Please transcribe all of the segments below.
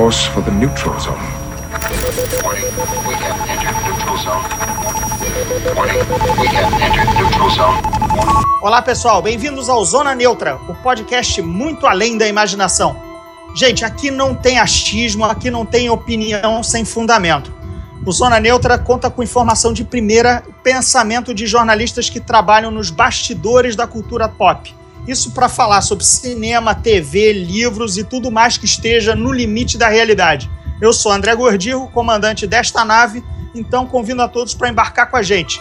course for the neutral zone. Warning, we have entered neutral zone. Olá pessoal, bem-vindos ao Zona Neutra, o podcast muito além da imaginação. Gente, aqui não tem achismo, aqui não tem opinião sem fundamento. O Zona Neutra conta com informação de primeira, pensamento de jornalistas que trabalham nos bastidores da cultura pop. Isso para falar sobre cinema, TV, livros e tudo mais que esteja no limite da realidade. Eu sou André Gordirro, comandante desta nave, então convido a todos para embarcar com a gente.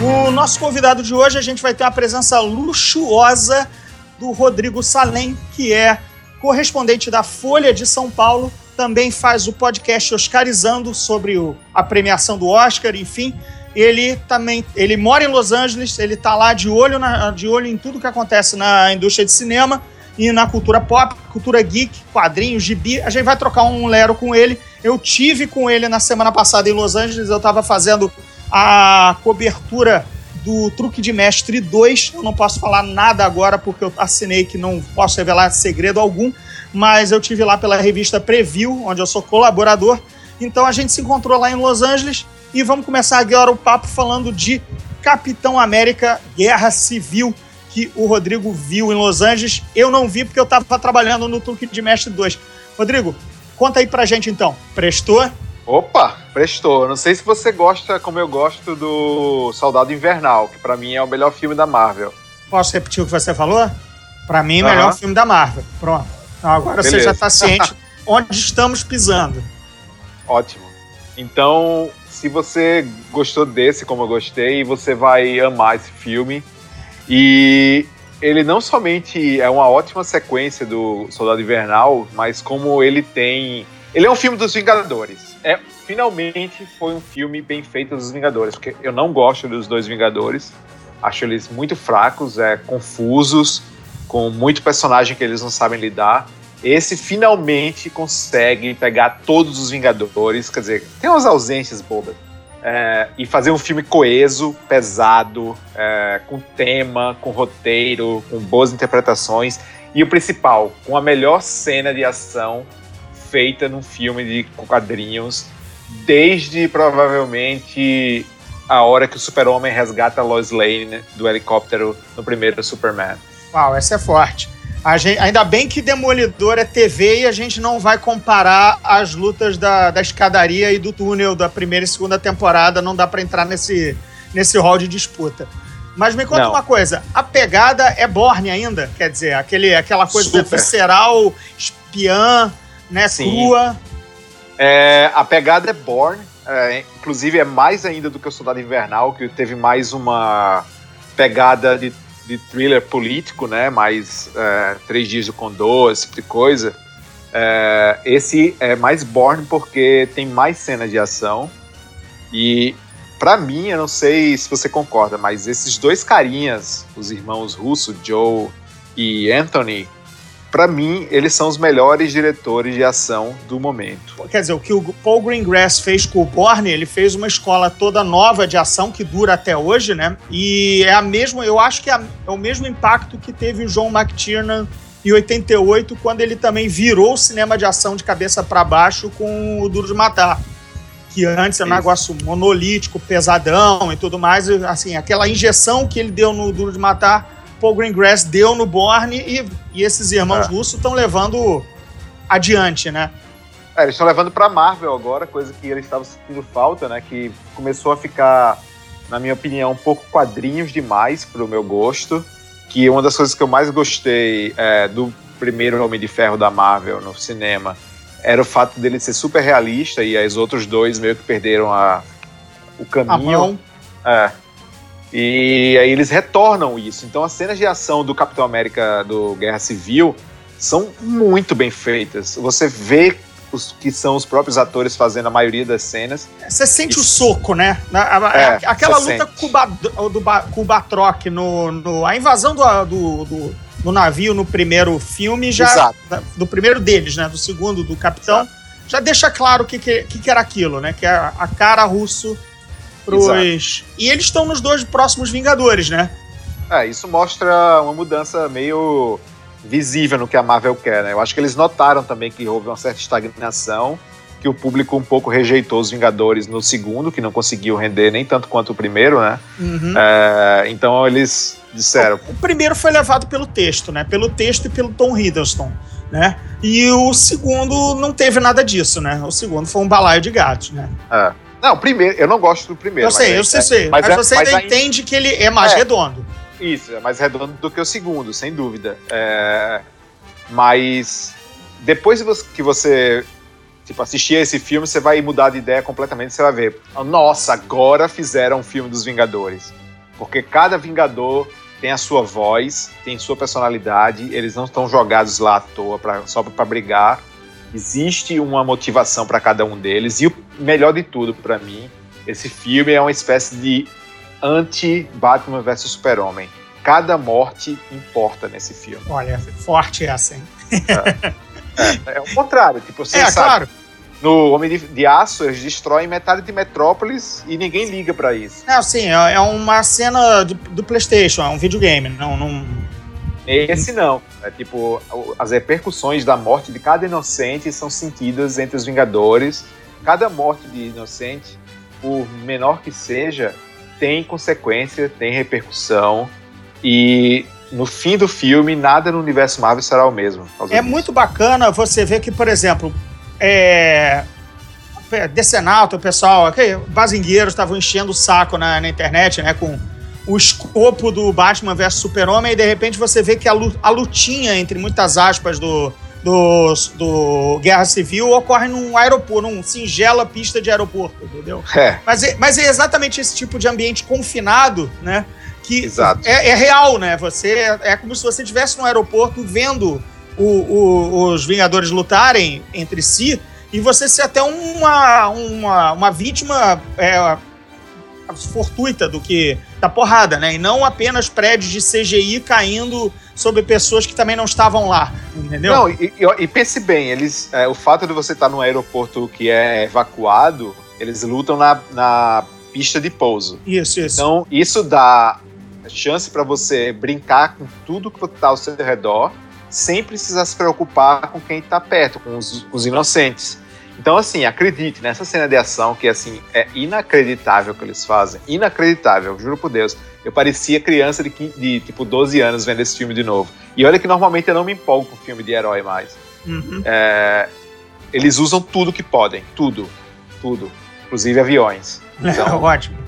O nosso convidado de hoje, a gente vai ter uma presença luxuosa do Rodrigo Salem, que é correspondente da Folha de São Paulo, também faz o podcast Oscarizando sobre o, a premiação do Oscar, enfim. Ele também, ele mora em Los Angeles, ele tá lá de olho, na, de olho em tudo que acontece na indústria de cinema e na cultura pop, cultura geek, quadrinhos, gibi. A gente vai trocar um lero com ele. Eu tive com ele na semana passada em Los Angeles, eu estava fazendo a cobertura do Truque de Mestre 2. Eu não posso falar nada agora porque eu assinei que não posso revelar segredo algum, mas eu tive lá pela revista Preview, onde eu sou colaborador. Então a gente se encontrou lá em Los Angeles e vamos começar agora o papo falando de Capitão América Guerra Civil, que o Rodrigo viu em Los Angeles. Eu não vi porque eu estava trabalhando no Truque de Mestre 2. Rodrigo, conta aí pra gente então. Prestou? Opa, prestou. Não sei se você gosta, como eu gosto, do Soldado Invernal, que para mim é o melhor filme da Marvel. Posso repetir o que você falou? Para mim, melhor Aham. filme da Marvel. Pronto. Então, agora você Beleza. já está ciente onde estamos pisando. Ótimo. Então, se você gostou desse, como eu gostei, você vai amar esse filme. E ele não somente é uma ótima sequência do Soldado Invernal, mas como ele tem. Ele é um filme dos Vingadores. É, finalmente foi um filme bem feito dos Vingadores, porque eu não gosto dos dois Vingadores. Acho eles muito fracos, é, confusos, com muito personagem que eles não sabem lidar. Esse finalmente consegue pegar todos os Vingadores, quer dizer, tem umas ausências bobas, é, e fazer um filme coeso, pesado, é, com tema, com roteiro, com boas interpretações, e o principal, com a melhor cena de ação feita num filme de quadrinhos, desde provavelmente a hora que o Super-Homem resgata a Lois Lane do helicóptero no primeiro Superman. Uau, essa é forte. Gente- ainda bem que Demolidor é TV e a gente não vai comparar as lutas da, da escadaria e do túnel da primeira e segunda temporada. Não dá para entrar nesse, nesse hall de disputa. Mas me conta Não. uma coisa: a pegada é Borne ainda? Quer dizer, aquele, aquela coisa Super. visceral, espiã, né, Sim. crua. É, a pegada é Born, é, inclusive é mais ainda do que o Soldado Invernal, que teve mais uma pegada de, de thriller político, né? Mais é, Três Dias do Condor, esse tipo de coisa. É, esse é mais Born porque tem mais cenas de ação. E pra mim, eu não sei se você concorda, mas esses dois carinhas, os irmãos Russo, Joe e Anthony, pra mim, eles são os melhores diretores de ação do momento. Quer dizer, o que o Paul Greengrass fez com o Borne, ele fez uma escola toda nova de ação que dura até hoje, né? E é a mesma, eu acho que é, a- é o mesmo impacto que teve o John McTiernan em 88, quando ele também virou o cinema de ação de cabeça para baixo com o Duro de Matar. Que antes era um negócio monolítico, pesadão e tudo mais. Assim, aquela injeção que ele deu no Duro de Matar, Paul Greengrass deu no Borne e, e esses irmãos É. russos estão levando adiante, né? É, eles estão levando pra Marvel agora, coisa que eles estavam sentindo falta, né? Que começou a ficar, na minha opinião, um pouco quadrinhos demais pro meu gosto. Que uma das coisas que eu mais gostei é, do primeiro Homem de Ferro da Marvel no cinema era o fato dele ser super realista e os outros dois meio que perderam a, o A caminho. mão. É. E aí eles retornam isso. Então as cenas de ação do Capitão América do Guerra Civil são muito bem feitas. Você vê os que são os próprios atores fazendo a maioria das cenas. Você sente o Isso. soco, né? É, aquela luta sente. com o, Ba- do o Batroc no, no- A invasão do, do, do- do navio no primeiro filme já. Exato. Do primeiro deles, né? Do segundo, do capitão. Já deixa claro o que, que, que era aquilo, né? Que é a, a cara russo pros. E eles estão nos dois próximos Vingadores, né? É, isso mostra uma mudança meio visível no que a Marvel quer, né? Eu acho que eles notaram também que houve uma certa estagnação, que o público um pouco rejeitou os Vingadores no segundo, que não conseguiu render nem tanto quanto o primeiro, né? Uhum. É, então eles disseram. O primeiro foi levado pelo texto, né? Pelo texto e pelo Tom Hiddleston, né? E o segundo não teve nada disso, né? O segundo foi um balaio de gatos, né? É. Não, o primeiro, eu não gosto do primeiro. Eu sei, eu sei, é, sei. Mas, é- você mas ainda entende que ele é mais É. redondo. Isso, é mais redondo do que o segundo, sem dúvida. É, mas depois que você tipo, assistir a esse filme, você vai mudar de ideia completamente. Você vai ver, nossa, agora fizeram um filme dos Vingadores. Porque cada Vingador tem a sua voz, tem sua personalidade, eles não estão jogados lá à toa pra, só para brigar. Existe uma motivação para cada um deles. E o melhor de tudo, para mim, esse filme é uma espécie de anti-Batman vs Super-Homem. Cada morte importa nesse filme. Olha, forte essa, hein? É o contrário. Tipo, você é, sabe, claro. no Homem de, de Aço, eles destroem metade de Metrópolis e ninguém liga pra isso. Não, sim, é é uma cena do, do PlayStation, é um videogame. Não, não. Esse não. É tipo, as repercussões da morte de cada inocente são sentidas entre os Vingadores. Cada morte de inocente, por menor que seja, tem consequência, tem repercussão. E no fim do filme, nada no universo Marvel será o mesmo. É disso. muito bacana você ver que, por exemplo, é. Decenalto, o pessoal, ok, bazingueiros estavam enchendo o saco na, na internet, né, com o escopo do Batman vs Super-Homem, e de repente você vê que a, lu- a lutinha, entre muitas aspas, do, do, do Guerra Civil ocorre num aeroporto, num singela pista de aeroporto, entendeu? É, Mas é, mas é exatamente esse tipo de ambiente confinado, né? Que Exato. É, é real, né? Você é como se você estivesse no aeroporto vendo o- o- os Vingadores lutarem entre si e você ser até uma, uma, uma vítima é, fortuita do que da porrada, né? E não apenas prédios de CGI caindo sobre pessoas que também não estavam lá, entendeu? Não, e, e- e pense bem, eles, é, o fato de você estar num aeroporto que é evacuado, eles lutam na, na pista de pouso. Isso, isso. Então, isso dá chance para você brincar com tudo que está ao seu redor, sem precisar se preocupar com quem está perto, com os, com os inocentes. Então, assim, acredite nessa cena de ação que assim é inacreditável que eles fazem, inacreditável, juro por Deus. Eu parecia criança de, 15 de tipo 12 anos vendo esse filme de novo. E olha que normalmente eu não me empolgo com filme de herói mais. Uhum. É, eles usam tudo que podem, tudo, tudo, inclusive aviões. Então, Ótimo.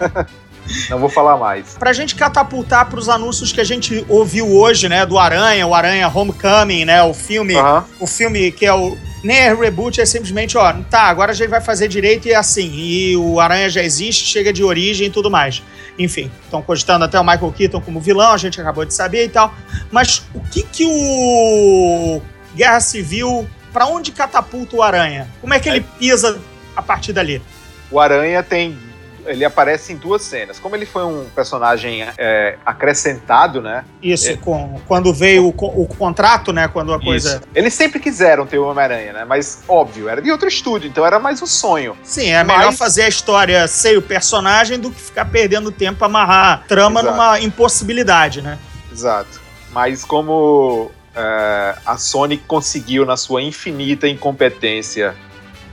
não vou falar mais. Pra gente catapultar pros anúncios que a gente ouviu hoje, né, do Aranha, o Aranha Homecoming, né, o filme, Aham. o filme que é o nem é reboot, é simplesmente, ó, tá, agora a gente vai fazer direito e é assim, e o Aranha já existe, chega de origem e tudo mais. Enfim, estão cogitando até o Michael Keaton como vilão, a gente acabou de saber e tal. Mas o que que o Guerra Civil, pra onde catapulta o Aranha? Como é que ele pisa a partir dali? O Aranha tem. Ele aparece em duas cenas. Como ele foi um personagem é, acrescentado, né? Isso, É. com, quando veio o, o contrato, né, quando a coisa... Isso. Eles sempre quiseram ter o Homem-Aranha, né? Mas, óbvio, era de outro estúdio, então era mais um sonho. Sim, é melhor Mas- fazer a história sem o personagem do que ficar perdendo tempo amarrar trama Exato. numa impossibilidade, né? Exato. Mas como é, a Sony conseguiu, na sua infinita incompetência,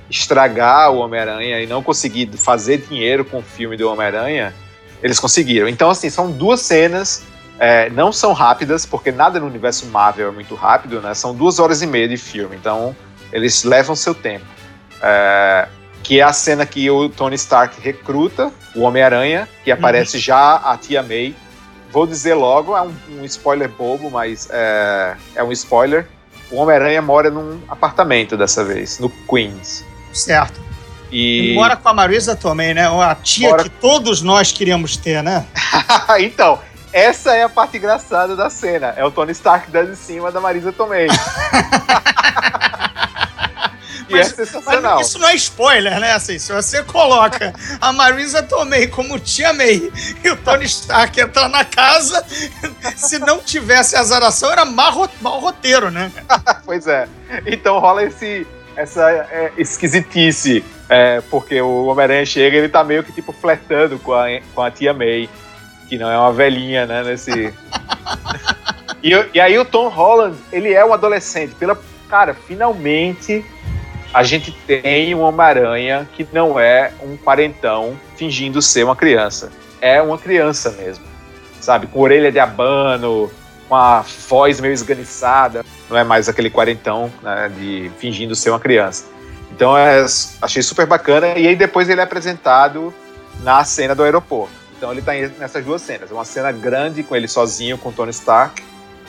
estragar o Homem-Aranha e não conseguir fazer dinheiro com o filme do Homem-Aranha, eles conseguiram. Então, assim, são duas cenas. é, não são rápidas, porque nada no universo Marvel é muito rápido, né? São duas horas e meia de filme, então eles levam seu tempo. É, que é a cena que o Tony Stark recruta o Homem-Aranha, que aparece já a Tia May. Vou dizer logo, é um, um spoiler bobo, mas é, é um spoiler. O Homem-Aranha mora num apartamento dessa vez, no Queens. Certo. E. E mora com a Marisa também, né? A tia que todos nós queríamos ter, né? então, essa é a parte engraçada da cena. É o Tony Stark dando em cima da Marisa Tomei. e Mas- é sensacional. Isso não é spoiler, né? Assim, se você coloca a Marisa Tomei como tia May e o Tony Stark entrar na casa, se não tivesse azaração, era mau, mau roteiro, né? Pois é. Então rola esse, essa é, esquisitice. é, porque o Homem-Aranha chega e ele tá meio que tipo flertando com a, com a tia May. que não é uma velhinha, né? Nesse. e, e aí o Tom Holland, ele é um adolescente. Pela, cara, finalmente a gente tem um Homem-Aranha que não é um quarentão fingindo ser uma criança. É uma criança mesmo. Sabe? Com orelha de abano, com a voz meio esganiçada. Não é mais aquele quarentão né, de fingindo ser uma criança. Então é, achei super bacana. E aí depois ele é apresentado na cena do aeroporto. Então ele tá nessas duas cenas. Uma cena grande com ele sozinho, com Tony Stark.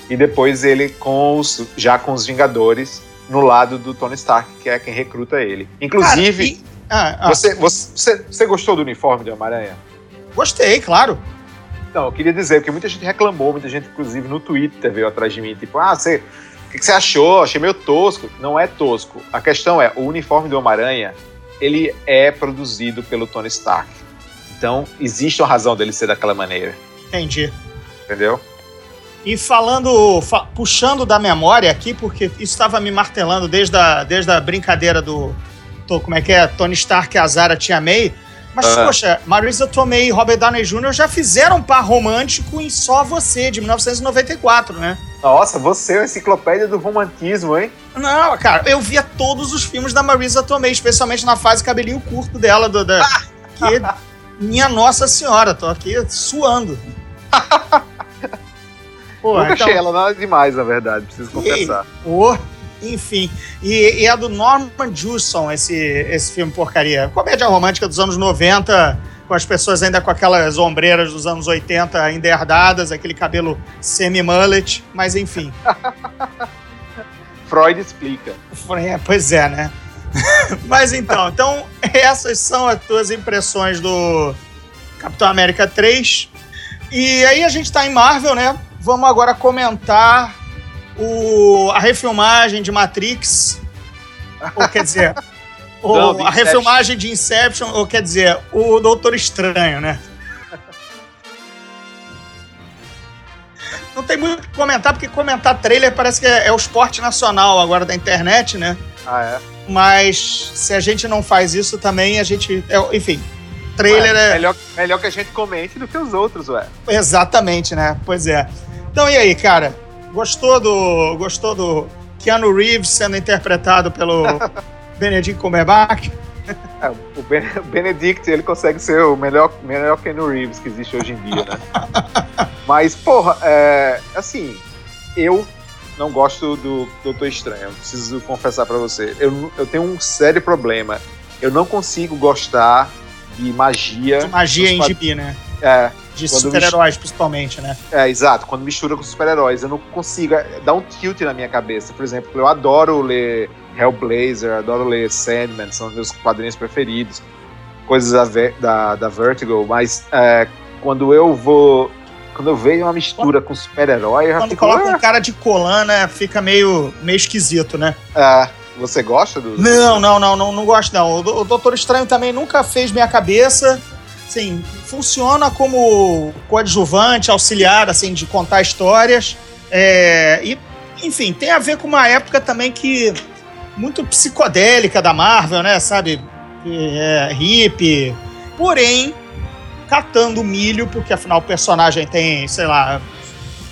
E depois ele com os, já com os Vingadores no lado do Tony Stark, que é quem recruta ele. Inclusive, Cara, e... ah, ah. Você, você, você gostou do uniforme do Homem-Aranha? Gostei, claro. Então, eu queria dizer, porque muita gente reclamou, muita gente, inclusive, no Twitter veio atrás de mim, tipo, ah, você. O que, que você achou? Achei meio tosco. Não é tosco. A questão é, o uniforme do Homem-Aranha, ele é produzido pelo Tony Stark. Então, existe uma razão dele ser daquela maneira. Entendi. Entendeu? E falando, fa puxando da memória aqui, porque isso estava me martelando desde a, desde a brincadeira do. Tô, como é que é? Tony Stark e a Zara Tia May. Mas, uh poxa, Marisa Tomei e Robert Downey Jr. já fizeram um par romântico em Só Você, de 1994, né? Nossa, você é a enciclopédia do romantismo, hein? Não, cara, eu via todos os filmes da Marisa Tomei, especialmente na fase cabelinho curto dela, do, da, que, minha Nossa Senhora, tô aqui suando. Pô, Nunca então... achei ela nada demais, na verdade, preciso confessar. oh, enfim. E, e, é do Norman Jewison, esse, esse filme porcaria. Comédia romântica dos anos 90, com as pessoas ainda com aquelas ombreiras dos anos 80 ainda herdadas, aquele cabelo semi-mullet, mas enfim. Freud explica. É, pois é, né? mas então, então, essas são as tuas impressões do Capitão América 3. E aí a gente tá em Marvel, né? Vamos agora comentar o, a refilmagem de Matrix. Ou quer dizer, o, Não, a refilmagem de Inception, ou quer dizer, o Doutor Estranho, né? Não tem muito o que comentar, porque comentar trailer parece que é, é o esporte nacional agora da internet, né? Ah, é? Mas se a gente não faz isso também, a gente. É, enfim, trailer ué, é. Melhor, melhor que a gente comente do que os outros, ué. Exatamente, né? Pois é. Então, e aí, cara? Gostou do, gostou do Keanu Reeves sendo interpretado pelo Benedict Cumberbatch? É, o Benedict, ele consegue ser o melhor, melhor Keanu Reeves que existe hoje em dia, né? Mas, porra, é, assim, eu não gosto do Doutor Estranho, preciso confessar para você. Eu, eu tenho um sério problema. Eu não consigo gostar de magia. De magia em gibi, né? É, de super-heróis, principalmente, né? É, exato. Quando mistura com super-heróis, eu não consigo. É, dá um tilt na minha cabeça. Por exemplo, eu adoro ler Hellblazer, adoro ler Sandman, são meus quadrinhos preferidos. Coisas da, da, da Vertigo, mas é, quando eu vou. Quando eu vejo uma mistura com super-herói, Quando fico, coloca ah! um cara de colana, fica meio, meio esquisito, né? É. Você gosta do. Não, não, não, não, não gosto, não. O Doutor Estranho também nunca fez minha cabeça sim funciona como coadjuvante, auxiliar, assim, de contar histórias. É, e, enfim, tem a ver com uma época também que muito psicodélica da Marvel, né? Sabe? É, hippie. Porém, catando milho, porque afinal o personagem tem, sei lá,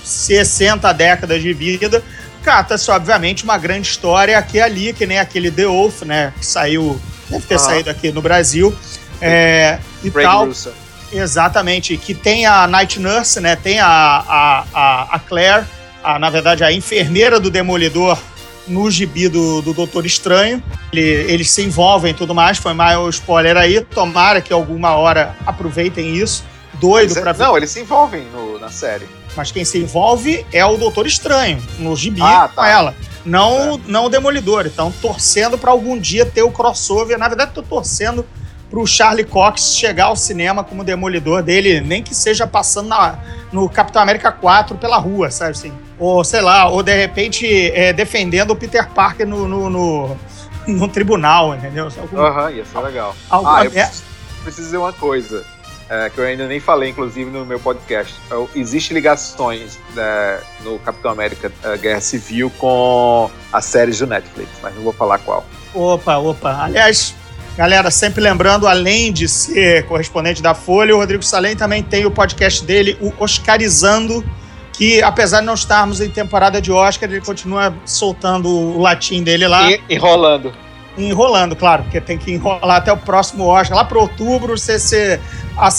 60 décadas de vida. Cata-se, obviamente, uma grande história aqui e ali, que nem aquele The Wolf, né? Que saiu, deve ter saído aqui no Brasil. É, e tal. Russell. Exatamente, que tem a Night Nurse, né? Tem a, a, a, a Claire, a, na verdade a enfermeira do Demolidor no gibi do, do Doutor Estranho. Ele, eles se envolvem e tudo mais, foi mais o spoiler aí. Tomara que alguma hora aproveitem isso. Doido para ver. Não, eles se envolvem no, na série. Mas quem se envolve é o Doutor Estranho, no gibi ah, tá. com ela. Não, é. não o Demolidor. Então, torcendo para algum dia ter o crossover. Na verdade, tô torcendo pro Charlie Cox chegar ao cinema como demolidor dele, nem que seja passando na, no Capitão América 4 pela rua, sabe assim? Ou sei lá, ou de repente é, defendendo o Peter Parker no, no, no, no tribunal, entendeu? Aham, uhum, ia ser legal. Alguma ah, eu preciso, preciso dizer uma coisa. É, que eu ainda nem falei, inclusive, no meu podcast. É, Existem ligações né, no Capitão América é, Guerra Civil com as séries do Netflix, mas não vou falar qual. Opa, opa. Aliás, Galera, sempre lembrando, além de ser correspondente da Folha, o Rodrigo Salem também tem o podcast dele, o Oscarizando, que apesar de não estarmos em temporada de Oscar, ele continua soltando o latim dele lá. E, enrolando. Enrolando, claro, porque tem que enrolar até o próximo Oscar. Lá para outubro você, você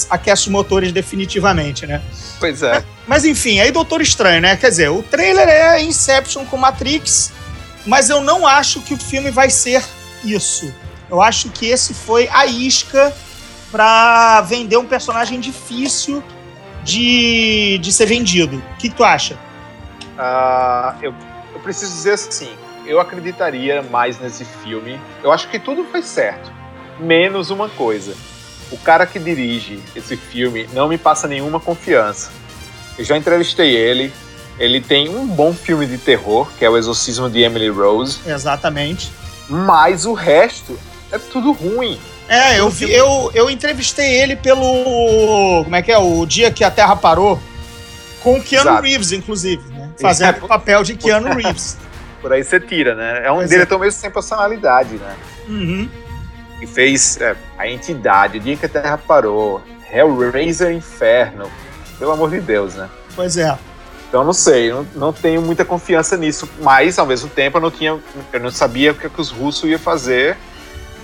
aquece os motores definitivamente, né? Pois é. Mas enfim, aí Doutor Estranho, né? Quer dizer, o trailer é Inception com Matrix, mas eu não acho que o filme vai ser isso. Eu acho que esse foi a isca para vender um personagem difícil de, de ser vendido. O que, tu acha? Uh, eu, eu preciso dizer assim, eu acreditaria mais nesse filme. Eu acho que tudo foi certo, menos uma coisa. O cara que dirige esse filme não me passa nenhuma confiança. Eu já entrevistei ele. Ele tem um bom filme de terror, que é O Exorcismo de Emily Rose. Exatamente. Mas o resto é tudo ruim. É, eu, vi, eu, eu entrevistei ele pelo. Como é que é? O dia que a Terra parou. Com o Keanu Exato. Reeves, inclusive, né? Fazendo o papel de Keanu Reeves. Por aí você tira, né? É um pois é. diretor é. mesmo sem personalidade, né? Uhum. E fez é, A Entidade, O Dia que a Terra Parou, Hellraiser Inferno. Pelo amor de Deus, né? Pois é. Então não sei, não, não tenho muita confiança nisso, mas ao mesmo tempo eu não tinha, eu não sabia o que, que os russos iam fazer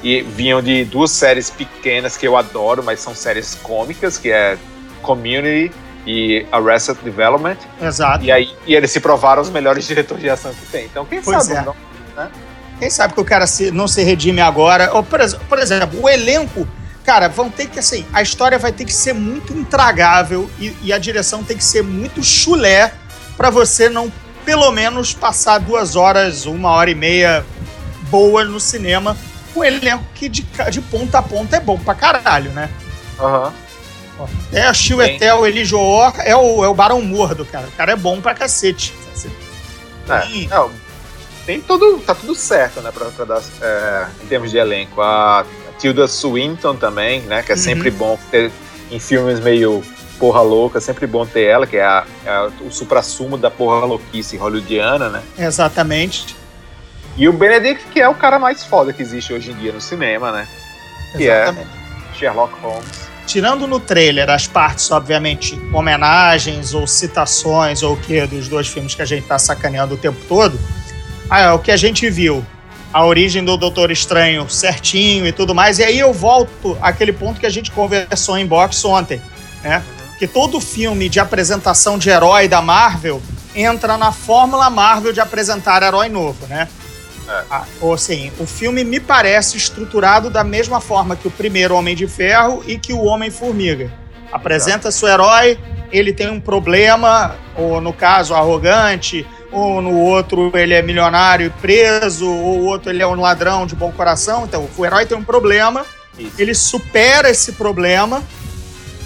e vinham de duas séries pequenas que eu adoro, mas são séries cômicas, que é Community e Arrested Development. Exato. E aí e eles se provaram os melhores diretores de ação que tem. Então quem pois sabe, é. não, né? Quem sabe que o cara se, não se redime agora. Ou, por, por exemplo, o elenco cara, vão ter que, assim, a história vai ter que ser muito intragável e, e a direção tem que ser muito chulé para você não, pelo menos, passar duas horas, uma hora e meia boa no cinema um elenco que de, de ponta a ponta é bom pra caralho, né? Aham. Uhum. É a Chiwetel Elijah é o, é o Barão Mordo, cara. O cara é bom pra cacete. É, não, tem tudo, tá tudo certo, né, pra, pra dar, é, em termos de elenco. A, Tilda Swinton também, né, que é uhum. sempre bom ter em filmes meio porra louca, é sempre bom ter ela, que é, a, é o supra-sumo da porra louquice hollywoodiana, né? Exatamente. E o Benedict, que é o cara mais foda que existe hoje em dia no cinema, né? Que é Exatamente. é Sherlock Holmes. Tirando no trailer as partes, obviamente, homenagens ou citações ou o que dos dois filmes que a gente tá sacaneando o tempo todo, ah, o que a gente viu, a origem do Doutor Estranho certinho e tudo mais, e aí eu volto àquele ponto que a gente conversou em box ontem, né? Uhum. Que todo filme de apresentação de herói da Marvel entra na fórmula Marvel de apresentar herói novo, né? É. Ah, ou assim, o filme me parece estruturado da mesma forma que o primeiro Homem de Ferro e que o Homem-Formiga. Apresenta Exato. seu herói, ele tem um problema, ou no caso, arrogante, ou no outro ele é milionário e preso, ou o outro ele é um ladrão de bom coração. Então, o herói tem um problema, Isso. ele supera esse problema,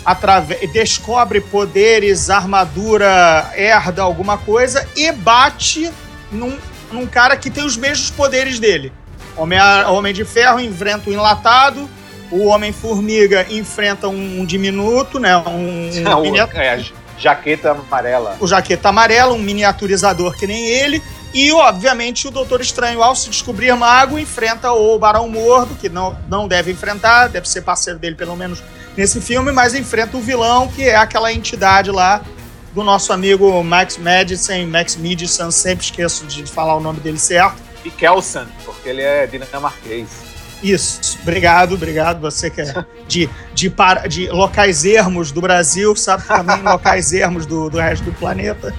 através, descobre poderes, armadura, herda alguma coisa e bate num num cara que tem os mesmos poderes dele. Homem, Homem de Ferro enfrenta o enlatado, o Homem-Formiga enfrenta um, um, diminuto, né? Um, Não, um é, jaqueta amarela. O jaqueta amarela, um miniaturizador que nem ele. E, obviamente, o Doutor Estranho, ao se descobrir mago, enfrenta o Barão Mordo, que não, não deve enfrentar, deve ser parceiro dele, pelo menos, nesse filme, mas enfrenta o vilão, que é aquela entidade lá do nosso amigo Max Madison, Max Madison, sempre esqueço de falar o nome dele certo. E Kelson, porque ele é dinamarquês. Isso, obrigado, obrigado. Você que é de, de, para, de locais ermos do Brasil, sabe também locais ermos do, do resto do planeta.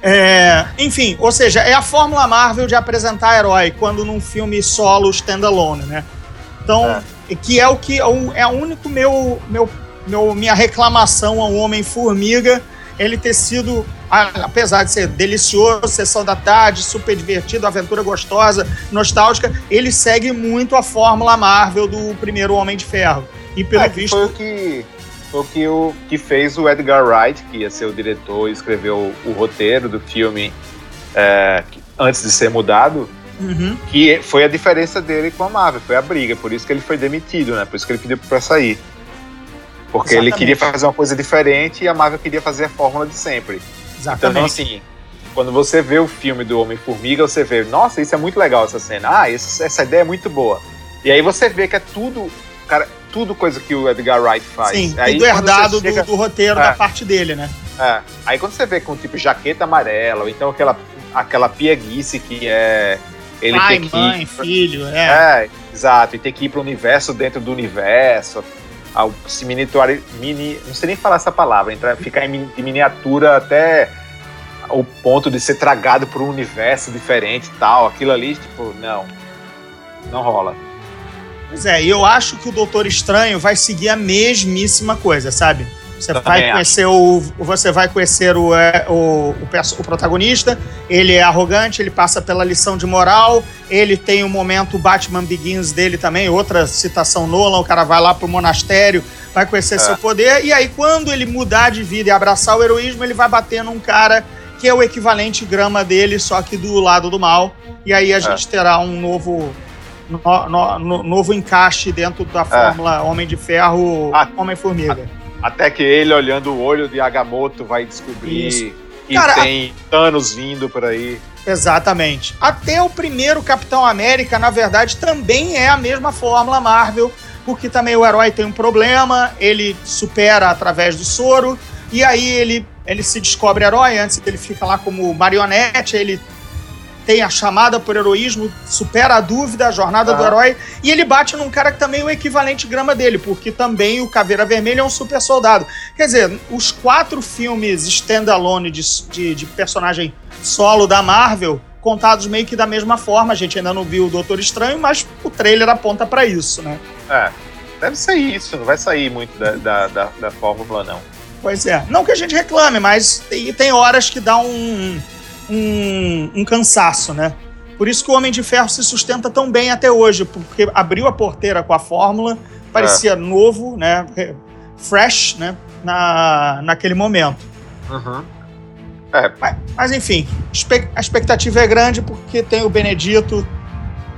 É, enfim, ou seja, é a fórmula Marvel de apresentar herói quando num filme solo standalone, né? Então, é. que é o que é o é único meu, meu, meu minha reclamação ao Homem-Formiga ele ter sido, apesar de ser delicioso, sessão da tarde, super divertido, aventura gostosa, nostálgica, ele segue muito a fórmula Marvel do primeiro Homem de Ferro. E pelo é, visto. Foi o que, foi o que, o, que fez o Edgar Wright, que ia ser o diretor e escreveu o, o roteiro do filme é, antes de ser mudado. Uhum. Que foi a diferença dele com a Marvel, foi a briga, por isso que ele foi demitido, né? Por isso que ele pediu para sair. Porque Exatamente. ele queria fazer uma coisa diferente e a Marvel queria fazer a fórmula de sempre. Exatamente. Então, assim, quando você vê o filme do Homem-Formiga, você vê, nossa, isso é muito legal essa cena. Ah, essa, essa ideia é muito boa. E aí você vê que é tudo, cara, tudo coisa que o Edgar Wright faz. Sim, aí, tudo herdado chega, do, do, roteiro é. da parte dele, né? É. Aí quando você vê com tipo jaqueta amarela, ou então aquela, aquela pieguice que é. Ele Pai, mãe, ir, filho, é. é. exato, e tem que ir para o universo dentro do universo. Ao, se mini, não sei nem falar essa palavra, entrar, ficar em, miniatura até o ponto de ser tragado por um universo diferente e tal. Aquilo ali, tipo, não. Não rola. Pois é, e eu acho que o Doutor Estranho vai seguir a mesmíssima coisa, sabe? Você Também vai acho. conhecer o. Você vai conhecer o, é, o, o, o protagonista, ele é arrogante, ele passa pela lição de moral, ele tem o momento Batman Begins dele também, outra citação Nolan, o cara vai lá pro monastério, vai conhecer É. seu poder, e aí quando ele mudar de vida e abraçar o heroísmo, ele vai bater num cara que é o equivalente grama dele, só que do lado do mal. E aí a É. gente terá um novo no- no- no- novo encaixe dentro da fórmula Homem de Ferro, É. Homem-Formiga. Até que ele, olhando o olho de Agamotto, vai descobrir Isso. que Cara, tem Thanos vindo por aí. Exatamente. Até o primeiro Capitão América, na verdade, também é a mesma fórmula Marvel, porque também o herói tem um problema, ele supera através do soro, e aí ele, ele se descobre herói, antes ele fica lá como marionete, ele tem a chamada por heroísmo, supera a dúvida, a jornada do Ah. herói, e ele bate num cara que também é o equivalente grama dele, porque também o Caveira Vermelha é um super soldado. Quer dizer, os quatro filmes standalone de, de, de personagem solo da Marvel, contados meio que da mesma forma, a gente ainda não viu o Doutor Estranho, mas o trailer aponta pra isso, né? É, deve ser isso, não vai sair muito da, da, da, da fórmula, não. Pois é. Não que a gente reclame, mas tem, tem horas que dá um, um, um cansaço, né? Por isso que o Homem de Ferro se sustenta tão bem até hoje, porque abriu a porteira com a fórmula, parecia novo, né? re- Fresh, né? Na, naquele momento. Uhum. É, Mas enfim, espe- a expectativa é grande porque tem o Benedito,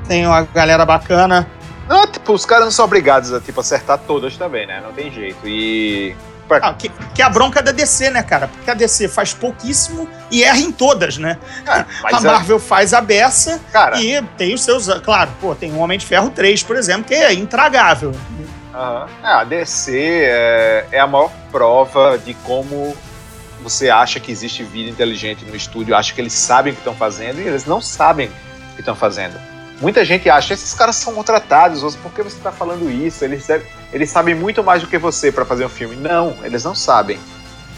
tem a galera bacana. não, tipo, os caras não são obrigados a tipo, acertar todas também, né? Não tem jeito. E. Ah, que, que é a bronca da DC, né, cara? Porque a DC faz pouquíssimo e erra em todas, né? É, a mas, é, Marvel faz a beça cara, e tem os seus. Claro, pô, tem o Homem de Ferro 3, por exemplo, que é intragável. aham. É, a DC é, é a maior prova de como você acha que existe vida inteligente no estúdio, acha que eles sabem o que estão fazendo e eles não sabem o que estão fazendo. Muita gente acha, esses caras são contratados, por que você está falando isso? Eles, devem- eles sabem muito mais do que você para fazer um filme. Não, eles não sabem.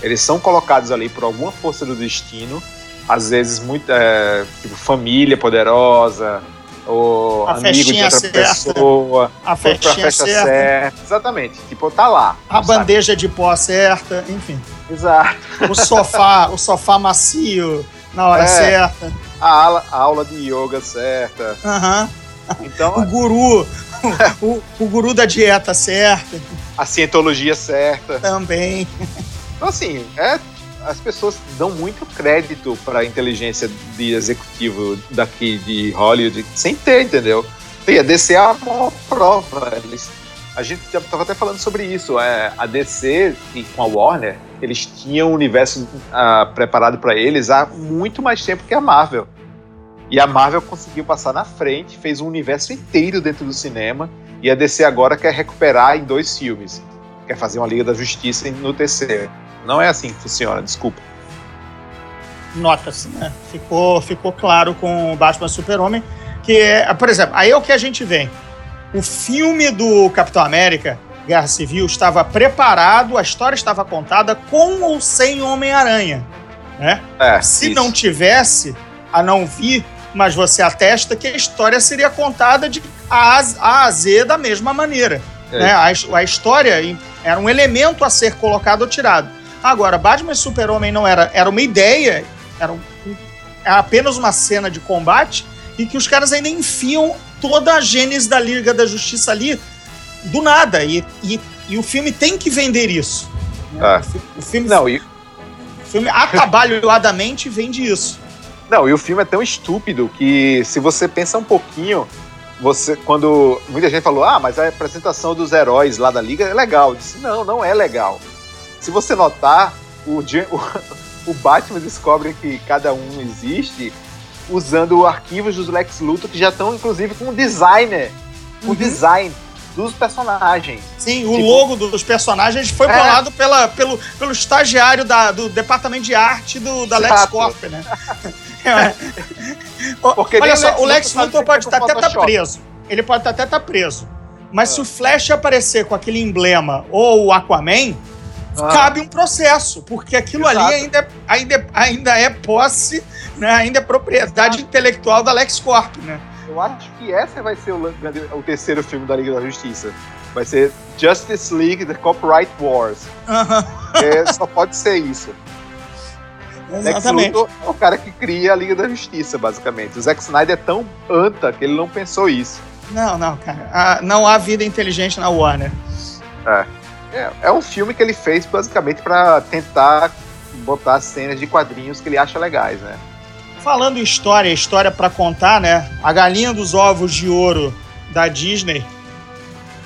Eles são colocados ali por alguma força do destino, às vezes muito, é, tipo família poderosa, ou A amigo de outra certa. pessoa, A foi pra festinha festa certa, certa. Exatamente, tipo, tá lá. a sabe? bandeja de pó certa, enfim. Exato. O sofá, o sofá macio na hora É. certa. A aula, a aula de yoga certa. Aham. O Então, guru, o, o- o guru da dieta certa a cientologia certa. também. Então, assim, é, as pessoas dão muito crédito para a inteligência de executivo daqui de Hollywood sem ter, entendeu? E a DC é prova. Eles, a gente estava até falando sobre isso. É, a DC e com a Warner, eles tinham um universo ah, preparado para eles há muito mais tempo que a Marvel. E a Marvel conseguiu passar na frente, fez um universo inteiro dentro do cinema. E a DC agora quer recuperar em dois filmes. Quer fazer uma Liga da Justiça no terceiro. Não é assim que funciona, desculpa. Nota-se, né? Ficou, ficou claro com o Batman Super-Homem que é, por exemplo, aí é o que a gente vê. O filme do Capitão América, Guerra Civil, estava preparado, a história estava contada com ou sem Homem-Aranha, né? É, Se isso. não tivesse, a não vi, mas você atesta que a história seria contada de A a- A Z da mesma maneira. É. Né? A, a história era um elemento a ser colocado ou tirado. Agora, Batman e Super-Homem não era, era uma ideia, era, um- era apenas uma cena de combate e que os caras ainda enfiam toda a gênese da Liga da Justiça ali do nada. E, e, e o filme tem que vender isso. né? É. O fi- O filme, Não, e, o filme atabalhoadamente vende isso. não, e o filme é tão estúpido que se você pensa um pouquinho, você quando muita gente falou, ah, mas a apresentação dos heróis lá da Liga é legal. Eu disse, não, não é legal. Se você notar, o, o Batman descobre que cada um existe usando arquivos dos Lex Luthor que já estão, inclusive, com um designer o uhum. design dos personagens. Sim, o tipo... logo dos personagens foi é. bolado pela, pelo, pelo estagiário da, do departamento de arte do, da Lex Corp, né? é. Porque Olha só, o Lex Luthor pode estar até estar tá preso. Ele pode até estar tá preso. Mas é. se o Flash aparecer com aquele emblema ou o Aquaman, ah. cabe um processo, porque aquilo Exato. ali ainda, ainda, ainda é posse, né? ainda é propriedade intelectual da LexCorp, né? Eu acho que essa vai ser o, o terceiro filme da Liga da Justiça. Vai ser Justice League The Copyright Wars. é, só pode ser isso. Exatamente. Lex Luthor é o cara que cria a Liga da Justiça, basicamente. O Zack Snyder é tão anta que ele não pensou isso. Não, não, cara. Ah, não há vida inteligente na Warner. É. é. É um filme que ele fez basicamente para tentar botar cenas de quadrinhos que ele acha legais, né? Falando em história, história para contar, né? A galinha dos ovos de ouro da Disney,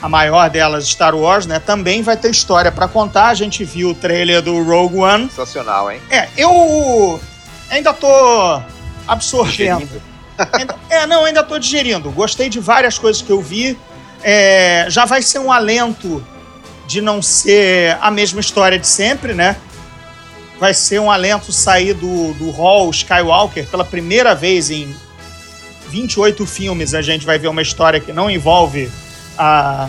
a maior delas, Star Wars, né? Também vai ter história para contar. A gente viu o trailer do Rogue One. Sensacional, hein? É, eu ainda tô absorvendo. é, não, ainda tô digerindo. Gostei de várias coisas que eu vi. É, já vai ser um alento de não ser a mesma história de sempre, né? Vai ser um alento sair do, do hall Skywalker pela primeira vez em 28 filmes. A gente vai ver uma história que não envolve a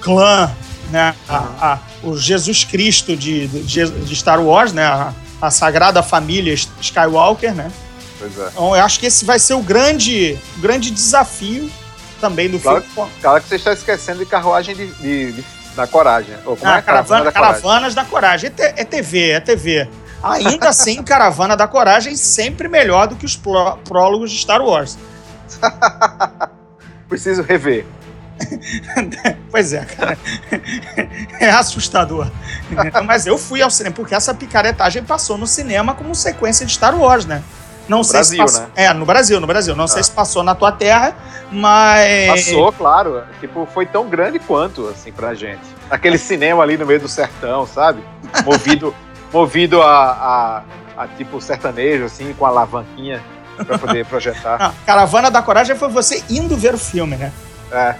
clã, né? A, a, o Jesus Cristo de, de, de, Star Wars, né? A, a sagrada família Skywalker, né? Pois é. Então, eu acho que esse vai ser o grande, grande desafio também do claro, filme. Claro que você está esquecendo de carruagem de, de, de da coragem. Ou ah, é? Caravana, da Caravanas da Coragem. É, TV, é TV. Ainda assim, Caravana da Coragem sempre melhor do que os prólogos de Star Wars. Preciso rever. pois é, cara. É assustador. Mas eu fui ao cinema, porque essa picaretagem passou no cinema como sequência de Star Wars, né? Não no sei Brasil, se passou... né? É, no Brasil, no Brasil. Não ah. sei se passou na tua terra, mas. Passou, claro. Tipo, foi tão grande quanto, assim, pra gente. Aquele cinema ali no meio do sertão, sabe? Movido, movido a, a, a, tipo sertanejo, assim, com a alavanquinha pra poder projetar. Não, Caravana da Coragem foi você indo ver o filme, né? É.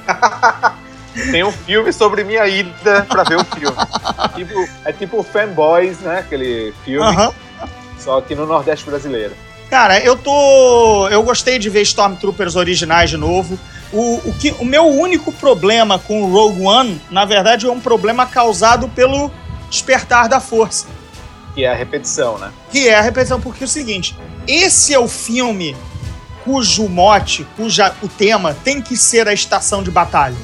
Tem um filme sobre minha ida pra ver o filme. tipo, é tipo Fanboys, né? Aquele filme. Uh -huh. Só que no Nordeste brasileiro. Cara, eu tô. Eu gostei de ver Stormtroopers originais de novo. O, o, que, o meu único problema com o Rogue One, na verdade, é um problema causado pelo despertar da força. Que é a repetição, né? Que é a repetição, porque é o seguinte: esse é o filme cujo mote, cuja o tema tem que ser a estação de batalha.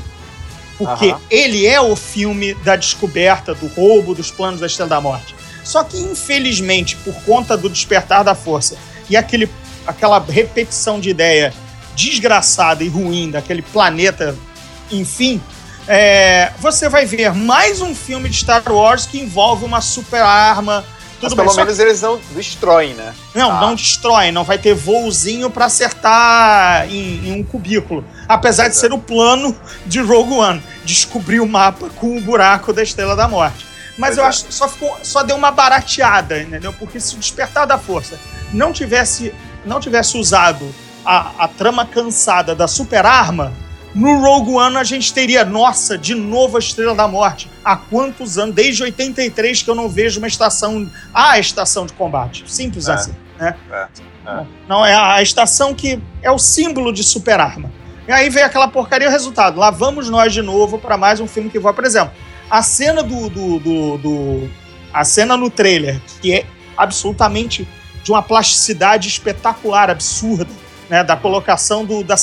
Porque ele é o filme da descoberta, do roubo, dos planos da Estrela da Morte. Só que, infelizmente, por conta do despertar da força e aquele, aquela repetição de ideia desgraçada e ruim daquele planeta, enfim, é, você vai ver mais um filme de Star Wars que envolve uma super arma. Tudo Mas pelo bem, menos que... eles não destroem, né? Não, ah. não destroem, não vai ter voozinho para acertar em, em, um cubículo. Apesar de ser o plano de Rogue One, descobrir o mapa com o buraco da Estrela da Morte. Mas eu é. acho que só, ficou, só deu uma barateada, entendeu? Porque se o despertar da força não tivesse, não tivesse usado a, a trama cansada da super arma, no Rogue One a gente teria, nossa, de novo a Estrela da Morte. Há quantos anos? Desde 83 que eu não vejo uma estação, a estação de combate. Simples é, assim, né? É, é. Não, é a estação que é o símbolo de super arma. E aí veio aquela porcaria o resultado. Lá vamos nós de novo para mais um filme que voa. Por exemplo, a cena do, do, do, do, a cena no trailer, que é absolutamente de uma plasticidade espetacular, absurda, né, da colocação do, da,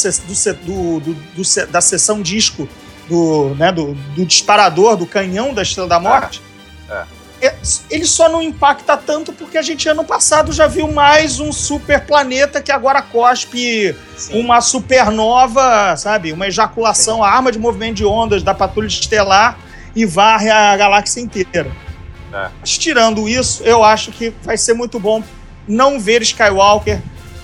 do, do, do, da sessão disco do, né, do, do, disparador, do canhão da Estrela da Morte. É. É. Ele só não impacta tanto porque a gente ano passado já viu mais um super planeta que agora cospe Sim. uma supernova, sabe? Uma ejaculação, Sim. a arma de movimento de ondas da patrulha estelar e varre a galáxia inteira. É. Mas tirando isso, eu acho que vai ser muito bom não ver Skywalker,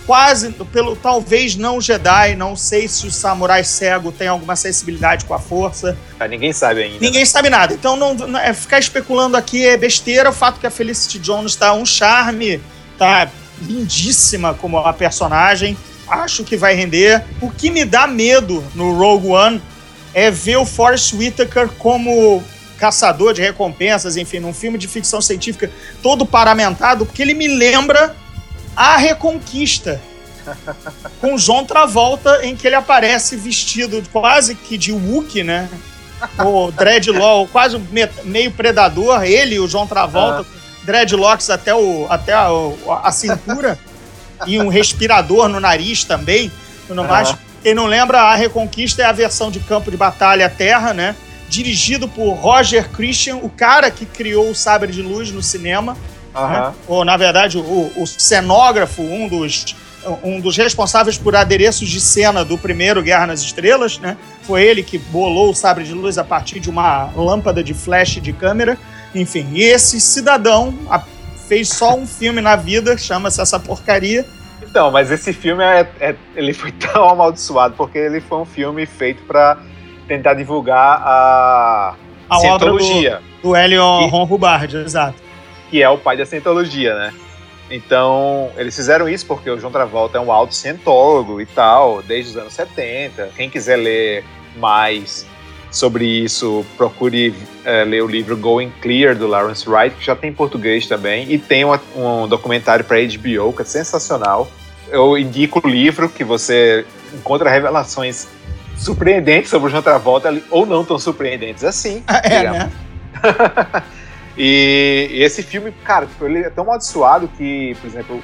quase pelo talvez não Jedi, não sei se o samurai cego tem alguma sensibilidade com a força. Ah, ninguém sabe ainda. Ninguém sabe nada. Então não, não é, ficar especulando aqui é besteira. O fato que a Felicity Jones está um charme, tá lindíssima como a personagem. Acho que vai render. O que me dá medo no Rogue One é ver o Forrest Whitaker como caçador de recompensas, enfim, num filme de ficção científica todo paramentado, porque ele me lembra a Reconquista. com John Travolta, em que ele aparece vestido quase que de Wookie, né? O dreadlock, quase meio predador, ele e o John Travolta, ah. dreadlocks até, o, até a, a cintura, e um respirador no nariz também, tudo mais. Quem não lembra, a Reconquista é a versão de campo de batalha Terra, né? Dirigido por Roger Christian, o cara que criou o Sabre de Luz no cinema. Né? Ou, na verdade, o, o cenógrafo, um dos um dos responsáveis por adereços de cena do primeiro Guerra nas Estrelas, né? Foi ele que bolou o sabre de luz a partir de uma lâmpada de flash de câmera. Enfim, e esse cidadão fez só um filme na vida, chama-se essa porcaria, então, mas esse filme é, é, ele foi tão amaldiçoado porque ele foi um filme feito para tentar divulgar a, a cientologia. Do, do Hélio Ron Hubbard, exato. Que é o pai da cientologia, né? Então, eles fizeram isso porque o João Travolta é um alto cientólogo e tal, desde os anos 70. Quem quiser ler mais sobre isso, procure é, ler o livro Going Clear, do Lawrence Wright, que já tem em português também, e tem um, um documentário para HBO, que é sensacional. Eu indico o livro, que você encontra revelações surpreendentes sobre o João Travolta, ou não tão surpreendentes assim. É, né? e, e, esse filme, cara, tipo, ele é tão amaldiçoado que, por exemplo,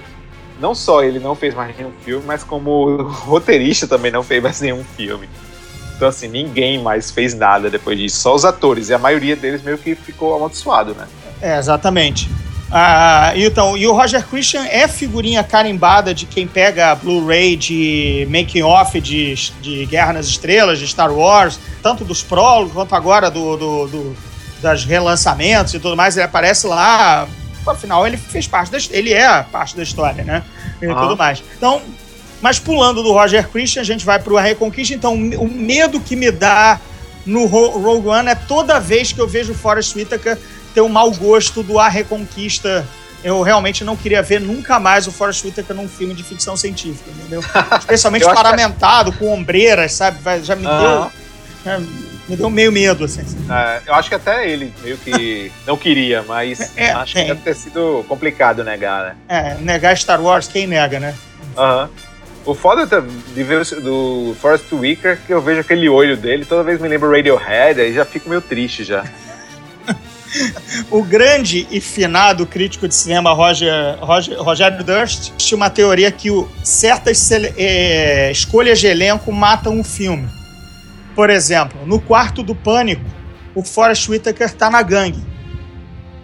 não só ele não fez mais nenhum filme, mas como roteirista também não fez mais nenhum filme. Então, assim, ninguém mais fez nada depois disso, só os atores, e a maioria deles meio que ficou amaldiçoado, né? É, exatamente. Ah, então, e o Roger Christian é figurinha carimbada de quem pega Blu-ray de making-off de, de Guerra nas Estrelas, de Star Wars, tanto dos prólogos quanto agora do, do, do das relançamentos e tudo mais. Ele aparece lá, afinal, ele fez parte da ele é parte da história, né? E uhum. tudo mais. Então, mas pulando do Roger Christian, a gente vai para o Reconquista. Então, o medo que me dá no Rogue One é toda vez que eu vejo o Forrest Whitaker ter o um mau gosto do A Reconquista. Eu realmente não queria ver nunca mais o Forrest Whitaker num filme de ficção científica, entendeu? Especialmente paramentado, que... com ombreiras, sabe? Já me deu. Já me deu meio medo, assim. É, eu acho que até ele meio que não queria, mas é, acho é. que deve ter sido complicado negar, né? É, negar Star Wars, quem nega, né? Aham. Uhum. O foda de ver do Forrest Whitaker que eu vejo aquele olho dele, toda vez me lembro Radiohead, aí já fico meio triste já. o grande e finado crítico de cinema Roger, Roger, Rogério Durst tinha uma teoria que o, certas é, escolhas de elenco matam um filme. Por exemplo, no quarto do Pânico, o Forrest Whitaker tá na gangue.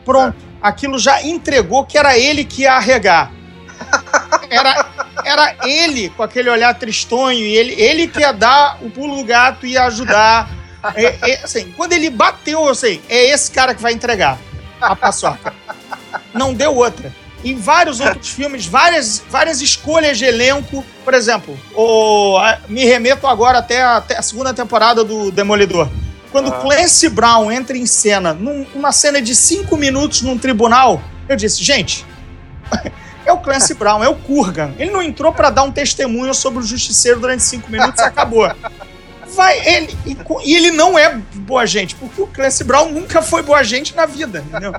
Pronto, é. aquilo já entregou que era ele que ia arregar. Era, era ele com aquele olhar tristonho, e ele, ele que ia dar o pulo do gato e ia ajudar. É, é, assim, quando ele bateu, eu sei, é esse cara que vai entregar a paçoca. Não deu outra. Em vários outros filmes, várias, várias escolhas de elenco. Por exemplo, o, me remeto agora até a, até a segunda temporada do Demolidor. Quando ah. Clancy Brown entra em cena, numa cena de cinco minutos num tribunal, eu disse, gente, é o Clancy Brown, é o Kurgan. Ele não entrou para dar um testemunho sobre o justiceiro durante cinco minutos e acabou. Vai, ele. E ele não é boa gente, porque o Clancy Brown nunca foi boa gente na vida, entendeu?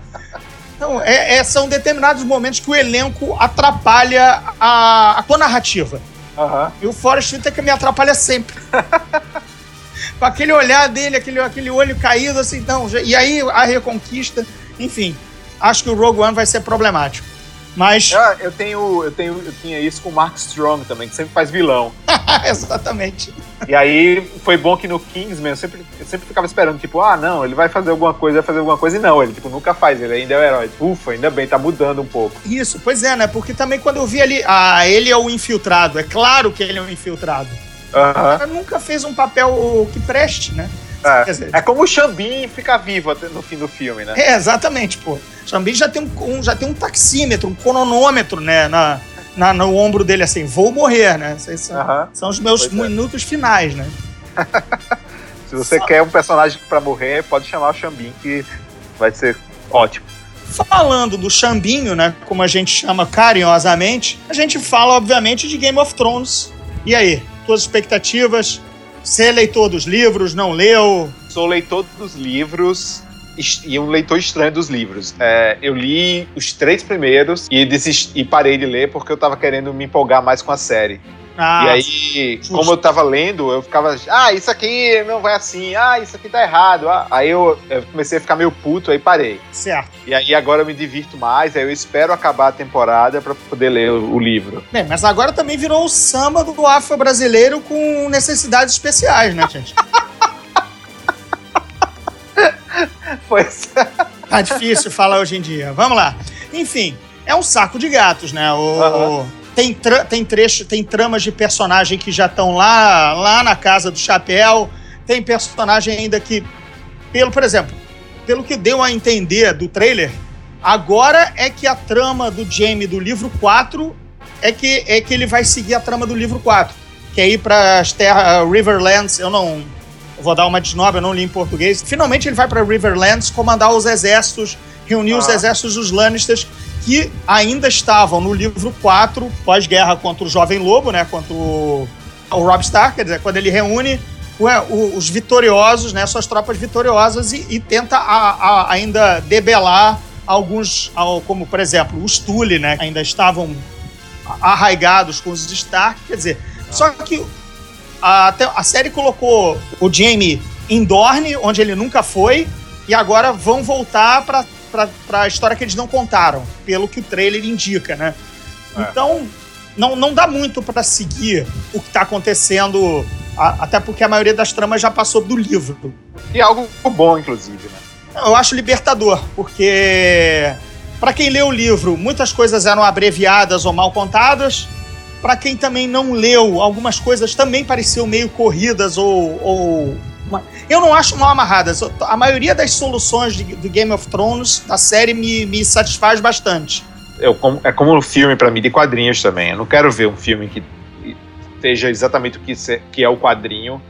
Então, é, é, são determinados momentos que o elenco atrapalha a, a tua narrativa. Uhum. E o Forrest Whitaker me atrapalha sempre. Com aquele olhar dele, aquele, aquele olho caído, assim, então. E aí a reconquista, enfim. Acho que o Rogue One vai ser problemático. Mas. Ah, eu tenho, eu tenho, eu tinha isso com o Mark Strong também, que sempre faz vilão. Exatamente. E aí foi bom que no Kingsman eu sempre, eu sempre ficava esperando, tipo, ah, não, ele vai fazer alguma coisa, vai fazer alguma coisa, e não, ele tipo, nunca faz, ele ainda é o herói. Ufa, ainda bem, tá mudando um pouco. Isso, pois é, né? Porque também quando eu vi ali, ah, ele é o infiltrado, é claro que ele é o infiltrado. Uh -huh. nunca fez um papel que preste, né? É, dizer, é como o Xambin fica vivo no fim do filme, né? É, exatamente, pô. Xambin já tem um, um, já tem um taxímetro, um cronômetro, né, na, na, no ombro dele, assim, vou morrer, né? São, uh -huh. são os meus pois é. minutos é. finais, né? Se você Só... quer um personagem para morrer, pode chamar o Xambin, que vai ser ótimo. Falando do Xambinho, né, como a gente chama carinhosamente, a gente fala, obviamente, de Game of Thrones. E aí, tuas expectativas? Você é leitor dos livros, não leu? Sou leitor dos livros e um leitor estranho dos livros. É, eu li os três primeiros e, e parei de ler porque eu tava querendo me empolgar mais com a série. Ah, e aí, justo. como eu tava lendo, eu ficava, ah, isso aqui não vai assim, ah, isso aqui tá errado. Ah. Aí eu, eu, comecei a ficar meio puto, aí parei. Certo. E aí agora eu me divirto mais, aí eu espero acabar a temporada para poder ler o, o, livro. Bem, mas agora também virou o samba do afro-brasileiro com necessidades especiais, né, gente? pois. Tá difícil falar hoje em dia. Vamos lá. Enfim, é um saco de gatos, né? O. Uhum tem, tem trecho, tem tramas de personagem que já estão lá, lá na casa do chapéu. Tem personagem ainda que, pelo, por exemplo, pelo que deu a entender do trailer, agora é que a trama do Jamie do livro 4 é que, é que ele vai seguir a trama do livro 4. Que é ir para as terras Riverlands. Eu não vou dar uma desnoba, eu não li em português. Finalmente ele vai para Riverlands comandar os exércitos, reunir ah. os exércitos dos Lannisters que ainda estavam no livro 4, pós-guerra contra o Jovem Lobo, né? Contra o, o Rob Stark, quer dizer, quando ele reúne os vitoriosos, né? Suas tropas vitoriosas e, e tenta a, a, ainda debelar alguns, como por exemplo, os Tully, né? Ainda estavam arraigados com os Stark, quer dizer, só que a, a série colocou o Jaime em Dorne, onde ele nunca foi, e agora vão voltar para para a história que eles não contaram, pelo que o trailer indica, né? É. Então, não, não dá muito para seguir o que está acontecendo, a, até porque a maioria das tramas já passou do livro. E é algo bom, inclusive, né? Eu acho libertador, porque para quem leu o livro, muitas coisas eram abreviadas ou mal contadas. Para quem também não leu, algumas coisas também pareciam meio corridas ou, ou eu não acho mal amarradas. A maioria das soluções de, do Game of Thrones, da série, me, me satisfaz bastante. Eu, é como um filme para mim de quadrinhos também. Eu não quero ver um filme que esteja exatamente o que, que é o quadrinho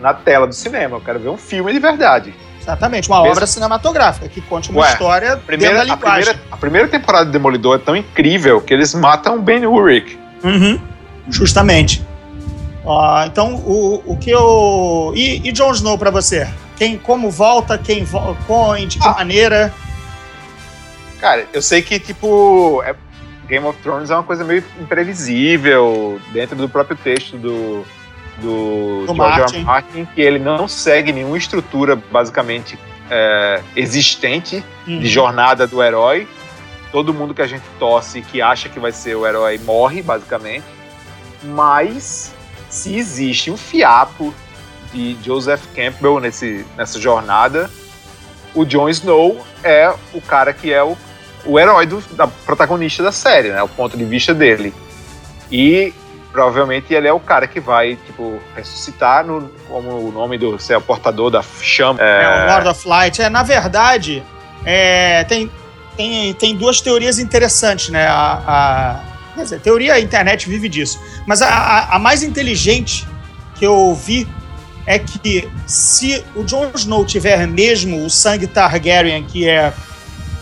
na tela do cinema. Eu quero ver um filme de verdade. Exatamente, uma Mesmo... obra cinematográfica que conte uma Ué, história primeira. A primeira, a primeira temporada de Demolidor é tão incrível que eles matam Ben Urich. Uhum, justamente. Uh, então, o, o que eu. E, e Jon Snow para você? Quem, como volta, quem com, de que ah. maneira? Cara, eu sei que, tipo, é, Game of Thrones é uma coisa meio imprevisível dentro do próprio texto do, do, do George Martin. Martin, que ele não segue nenhuma estrutura basicamente é, existente uhum. de jornada do herói. Todo mundo que a gente torce, que acha que vai ser o herói, morre, basicamente. Mas se existe um fiapo de Joseph Campbell nesse, nessa jornada, o Jon Snow é o cara que é o, o herói do da protagonista da série, né? O ponto de vista dele. E provavelmente ele é o cara que vai, tipo, ressuscitar no, como o nome do ser o portador da chama. É, é o Lord of Light. É, na verdade, é, tem, tem, tem duas teorias interessantes, né? A, Quer dizer, teoria, a internet vive disso. Mas a, a, a mais inteligente que eu vi é que se o Jon Snow tiver mesmo o sangue Targaryen, que é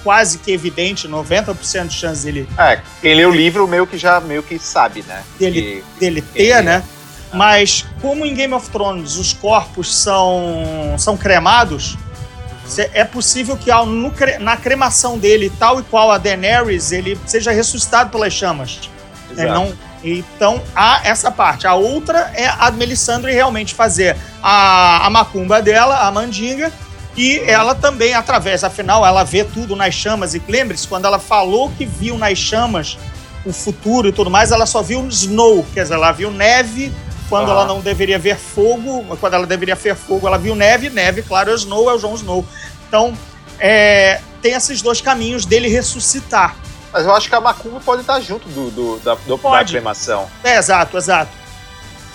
quase que evidente, 90% de chance dele. É, quem lê o livro meio que já meio que sabe, né? Dele, que, dele ter, né? É. Mas como em Game of Thrones os corpos são, são cremados, é possível que ao, no, na cremação dele, tal e qual a Daenerys, ele seja ressuscitado pelas chamas. É, não, então há essa parte. A outra é a Melisandre realmente fazer a, a macumba dela, a mandinga, e ela também, através, afinal, ela vê tudo nas chamas. E lembre-se, quando ela falou que viu nas chamas o futuro e tudo mais, ela só viu snow, quer dizer, ela viu neve quando ela não deveria ver fogo, quando ela deveria ver fogo, ela viu neve, neve, claro, é o Snow, é o Jon Snow. Então, é, tem esses dois caminhos dele ressuscitar. Mas eu acho que a Macumba pode estar junto do, do da, do, da cremação. É, exato, exato.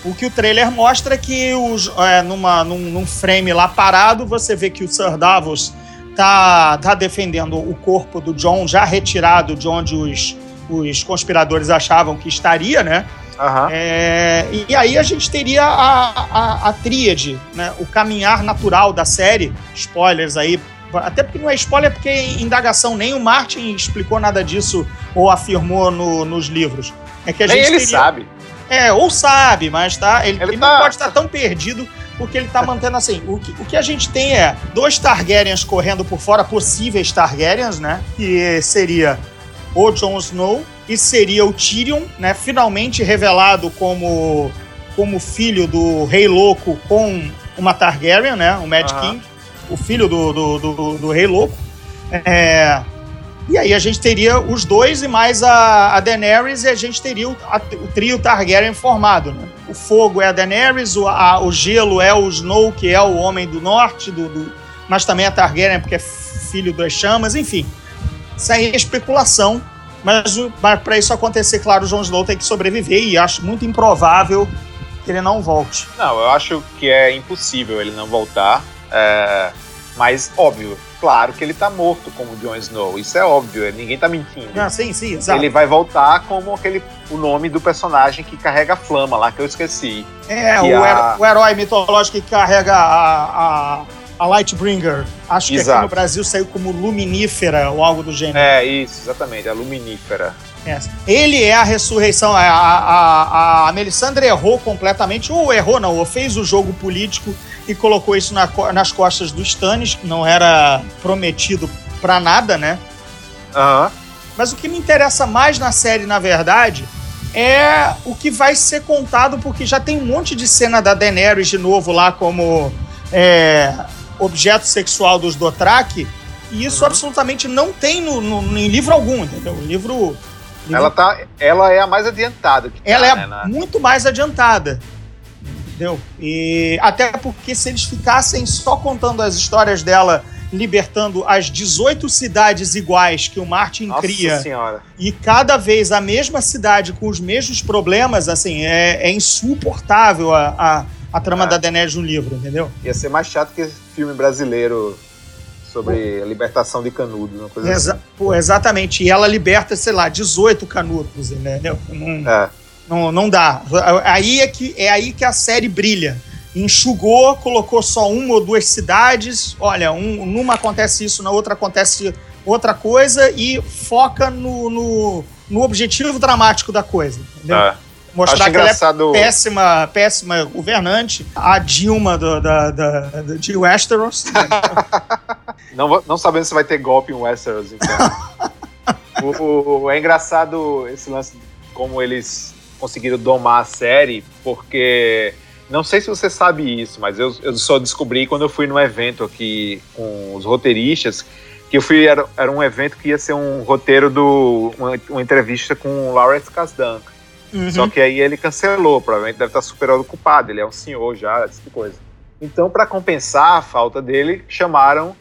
O que o trailer mostra é que os, é, numa, num, num, frame lá parado, você vê que o Sir Davos tá, tá defendendo o corpo do John, já retirado de onde os, os conspiradores achavam que estaria, né? Uhum. É, e aí a gente teria a, a, a tríade, né? o caminhar natural da série. Spoilers aí, até porque não é spoiler, porque em indagação nem o Martin explicou nada disso ou afirmou no, nos livros. É que a nem gente ele teria... sabe. É, ou sabe, mas tá, ele, ele, ele tá... não pode estar tão perdido porque ele tá mantendo assim. O que, o que a gente tem é dois Targaryens correndo por fora, possíveis Targaryens, né? Que seria o Jon Snow e seria o Tyrion, né? Finalmente revelado como, como filho do Rei Louco com uma Targaryen, né? O Mad. King, o filho do, do, do, do Rei Louco. É, e aí a gente teria os dois e mais a, a Daenerys e a gente teria o, a- o trio Targaryen formado, né? O fogo é a Daenerys, o, a- o gelo é o Snow, que é o homem do norte, do, do- mas também a Targaryen, porque é filho das chamas, enfim. Isso aí é especulação, mas, mas para isso acontecer, claro, o Jon Snow tem que sobreviver e acho muito improvável que ele não volte. Não, eu acho que é impossível ele não voltar. é, mas, óbvio, claro que ele tá morto como Jon Snow. Isso é óbvio, ninguém tá mentindo. Ah, sim, sim, exato. Ele vai voltar como aquele o nome do personagem que carrega a flama lá, que eu esqueci. É, o, a- o herói mitológico que carrega a, a, a Lightbringer. Acho que aqui Exato. no Brasil saiu como Luminífera ou algo do gênero. É, isso, exatamente, a Luminífera. É. Ele é a ressurreição. A, a, a, a Melisandre errou completamente, ou errou não, ou fez o jogo político e colocou isso na nas costas dos Stannis, que não era prometido pra nada, né? Aham. Mas o que me interessa mais na série, na verdade, é o que vai ser contado, porque já tem um monte de cena da Daenerys de novo lá como é, objeto sexual dos Dothraki, e isso Uhum. absolutamente não tem no, no- em livro algum, entendeu? O livro. livro- Ela, tá, ela é a mais adiantada. Ela tá, é né, na- muito mais adiantada. Entendeu? E até porque se eles ficassem só contando as histórias dela libertando as 18 cidades iguais que o Martin Nossa cria senhora. e cada vez a mesma cidade com os mesmos problemas, assim, é, é insuportável a, a, a trama É. da Daenerys no livro, entendeu? Ia ser mais chato que filme brasileiro sobre a libertação de canudos, uma coisa Exa- assim. pô, exatamente. E ela liberta, sei lá, 18 canudos, entendeu? Não, É. não, não dá. Aí é, que, é aí que a série brilha. Enxugou, colocou só uma ou duas cidades. Olha, um, numa acontece isso, na outra acontece outra coisa e foca no, no, no objetivo dramático da coisa. Entendeu? É. Mostrar Acho que ela é engraçado. péssima, péssima governante, a Dilma do, da, da, da- de Westeros. Não, não sabendo se vai ter golpe em Westeros, então. o, o- é engraçado esse lance como eles conseguiram domar a série, porque não sei se você sabe isso, mas eu, eu só descobri quando eu fui num evento aqui com os roteiristas, que eu fui, era, era um evento que ia ser um roteiro do. uma, uma entrevista com o Lawrence Kasdan. Uhum. Só que aí ele cancelou, provavelmente deve estar super ocupado, ele é um senhor já, esse tipo de coisa. Então, para compensar a falta dele, chamaram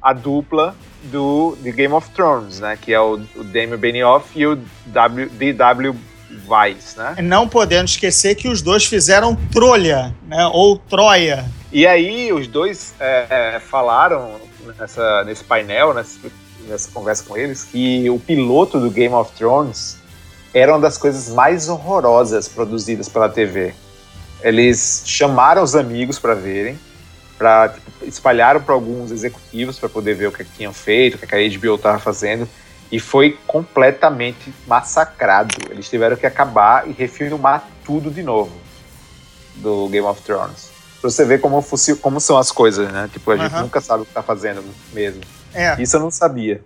a dupla do de Game of Thrones, né? Que é o, o Damon Benioff e o w, D.W. Weiss, né? Não podendo esquecer que os dois fizeram Trolha, né? Ou Troia. E aí os dois é, é, falaram nessa, nesse painel, nessa, nessa conversa com eles, que o piloto do Game of Thrones era uma das coisas mais horrorosas produzidas pela TV. Eles chamaram os amigos para verem, para tipo, espalharam para alguns executivos para poder ver o que, que tinham feito, o que, a HBO estava fazendo, e foi completamente massacrado. Eles tiveram que acabar e refilmar tudo de novo do Game of Thrones. Pra você ver como, como são as coisas, né? Tipo, a gente nunca sabe o que tá fazendo mesmo. É. Isso eu não sabia.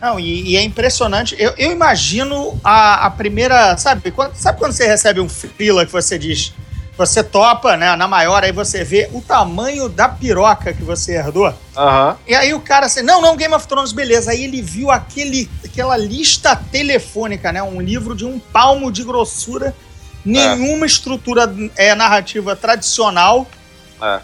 Não, e, e é impressionante. Eu, eu imagino a, a primeira. Sabe quando, sabe quando você recebe um freela que você diz. Você topa, né? Na maior, aí você vê o tamanho da piroca que você herdou. Aham. E aí o cara assim, não, não, Game of Thrones, beleza. Aí ele viu aquele, aquela lista telefônica, né? Um livro de um palmo de grossura, nenhuma estrutura é, narrativa tradicional, É.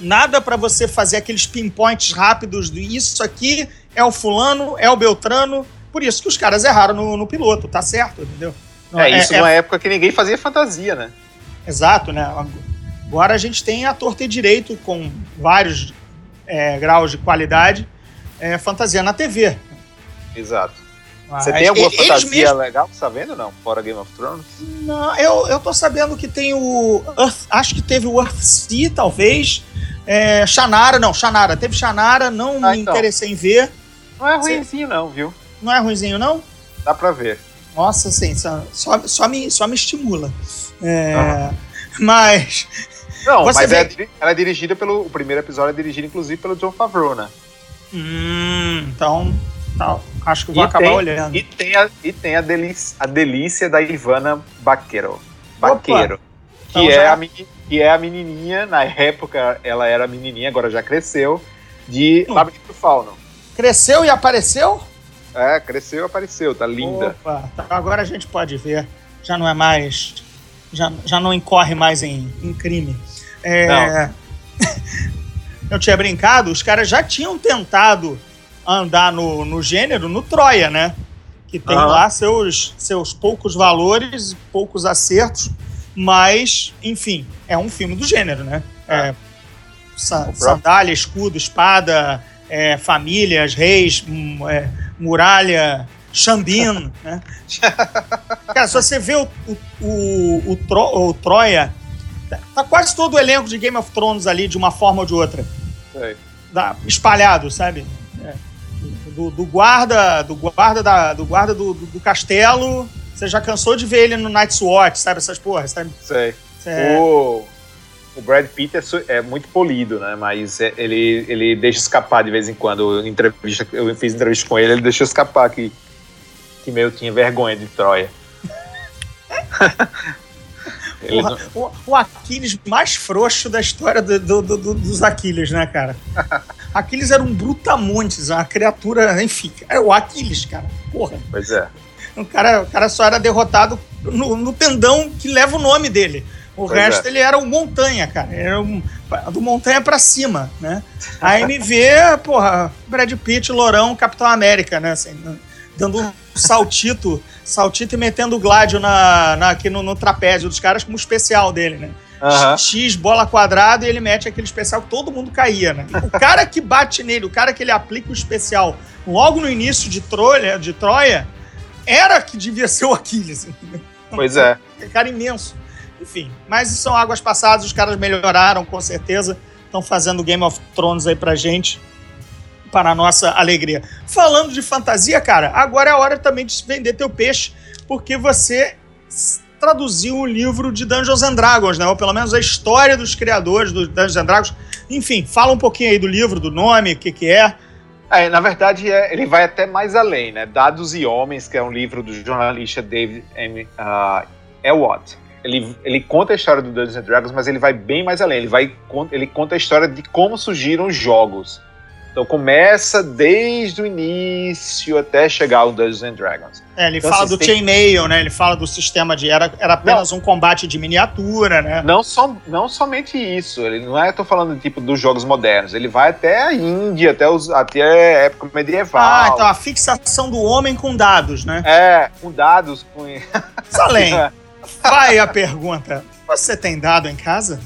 nada pra você fazer aqueles pinpoints rápidos do isso aqui é o fulano, é o Beltrano. Por isso que os caras erraram no, no piloto, tá certo, entendeu? Não, É, isso numa época que ninguém fazia fantasia, né? Exato, né? Agora a gente tem a torta e direito com vários é, graus de qualidade, é, fantasia na TV. Exato. Você tem alguma fantasia mesmos- legal, tá vendo não? Fora Game of Thrones? Não, eu, eu tô sabendo que tem o. Earth- acho que teve o Earthsea, talvez. É, Shannara, não, Shannara. Teve Shannara, não Ah, me então. interessei em ver. Não é ruimzinho não, viu? Não é ruimzinho, não? Dá pra ver. Nossa, sim, só, só, só me, só me estimula. É. Mas. Não, Você mas vê- é ela é dirigida pelo. O primeiro episódio é dirigido, inclusive, pelo John Favreau, né? Hum, então, tá, acho que vou E acabar tem- olhando. E tem a, e tem a, delícia, a delícia da Ivana Baqueiro. Baqueiro. Que, Então é já- a, meni- que é a menininha, na época ela era menininha, agora já cresceu, de Hum. Labirinto Fauno. Cresceu e apareceu? É, cresceu e apareceu, tá linda. Opa, tá, agora a gente pode ver. Já não é mais. Já, já não incorre mais em, em crime. É, eu tinha brincado, os caras já tinham tentado andar no, no gênero no Troia, né? Que tem Aham. lá seus, seus poucos valores, poucos acertos, mas, enfim, é um filme do gênero, né? É, próprio- sandália, escudo, espada, é, famílias, reis, hum, é, muralha, Xambino, né? Cara, se você vê o, o, o, o, Tro- o Troia, tá- quase todo o elenco de Game of Thrones ali, de uma forma ou de outra. Sei. Espalhado, sabe? É. Do, do guarda, do guarda, da, do, guarda do, do, do castelo, você já cansou de ver ele no Night's Watch, sabe? Essas porras, sabe? Sei. É, O, o Brad Pitt é, é muito polido, né? Mas é- ele, ele deixa escapar de vez em quando. Em Entrevista, eu fiz entrevista com ele, ele deixou escapar que, que meio tinha vergonha de Troia. Porra, não- o, o Aquiles mais frouxo da história do- do- do- do- dos Aquiles, né, cara? Aquiles era um brutamontes, uma criatura, enfim, é o Aquiles, cara. Porra. pois é. O cara, o cara só era derrotado no, no tendão que leva o nome dele. O Pois resto é. ele era o Montanha, cara. Era um, do Montanha pra cima, né? A MV, porra, Brad Pitt, Lourão, Capitão América, né? Assim, dando um saltito, saltito e metendo o gládio na, na- aqui no, no trapézio dos caras como especial dele, né? Aham. X, bola quadrada, e ele mete aquele especial que todo mundo caía, né? O cara que bate nele, o cara que ele aplica o especial logo no início de Troia, de Troia era que devia ser o Aquiles. Pois é. Um cara imenso. Enfim, mas são águas passadas, os caras melhoraram, com certeza. Estão fazendo Game of Thrones aí pra gente, para a nossa alegria. Falando de fantasia, cara, agora é a hora também de vender teu peixe, porque você traduziu o livro de Dungeons and Dragons, né? Ou pelo menos a história dos criadores do Dungeons and Dragons. Enfim, fala um pouquinho aí do livro, do nome, o que que é. É, na verdade, é- ele vai até mais além, né? Dados e Homens, que é um livro do jornalista David M. Uh. Ele, ele conta a história do Dungeons and Dragons, mas ele vai bem mais além. Ele, vai, ele conta a história de como surgiram os jogos. Então começa desde o início até chegar ao Dungeons and Dragons. É, ele Então, fala assim, do tem- chainmail, né? Ele fala do sistema de... Era, era apenas um combate de miniatura, né? Não, só, não somente isso, ele não é, tô falando tipo dos jogos modernos, ele vai até a Índia, até, os, até a época medieval. Ah, então a fixação do homem com dados, né? É, com dados, com. Salem, vai a pergunta. Você tem dado em casa?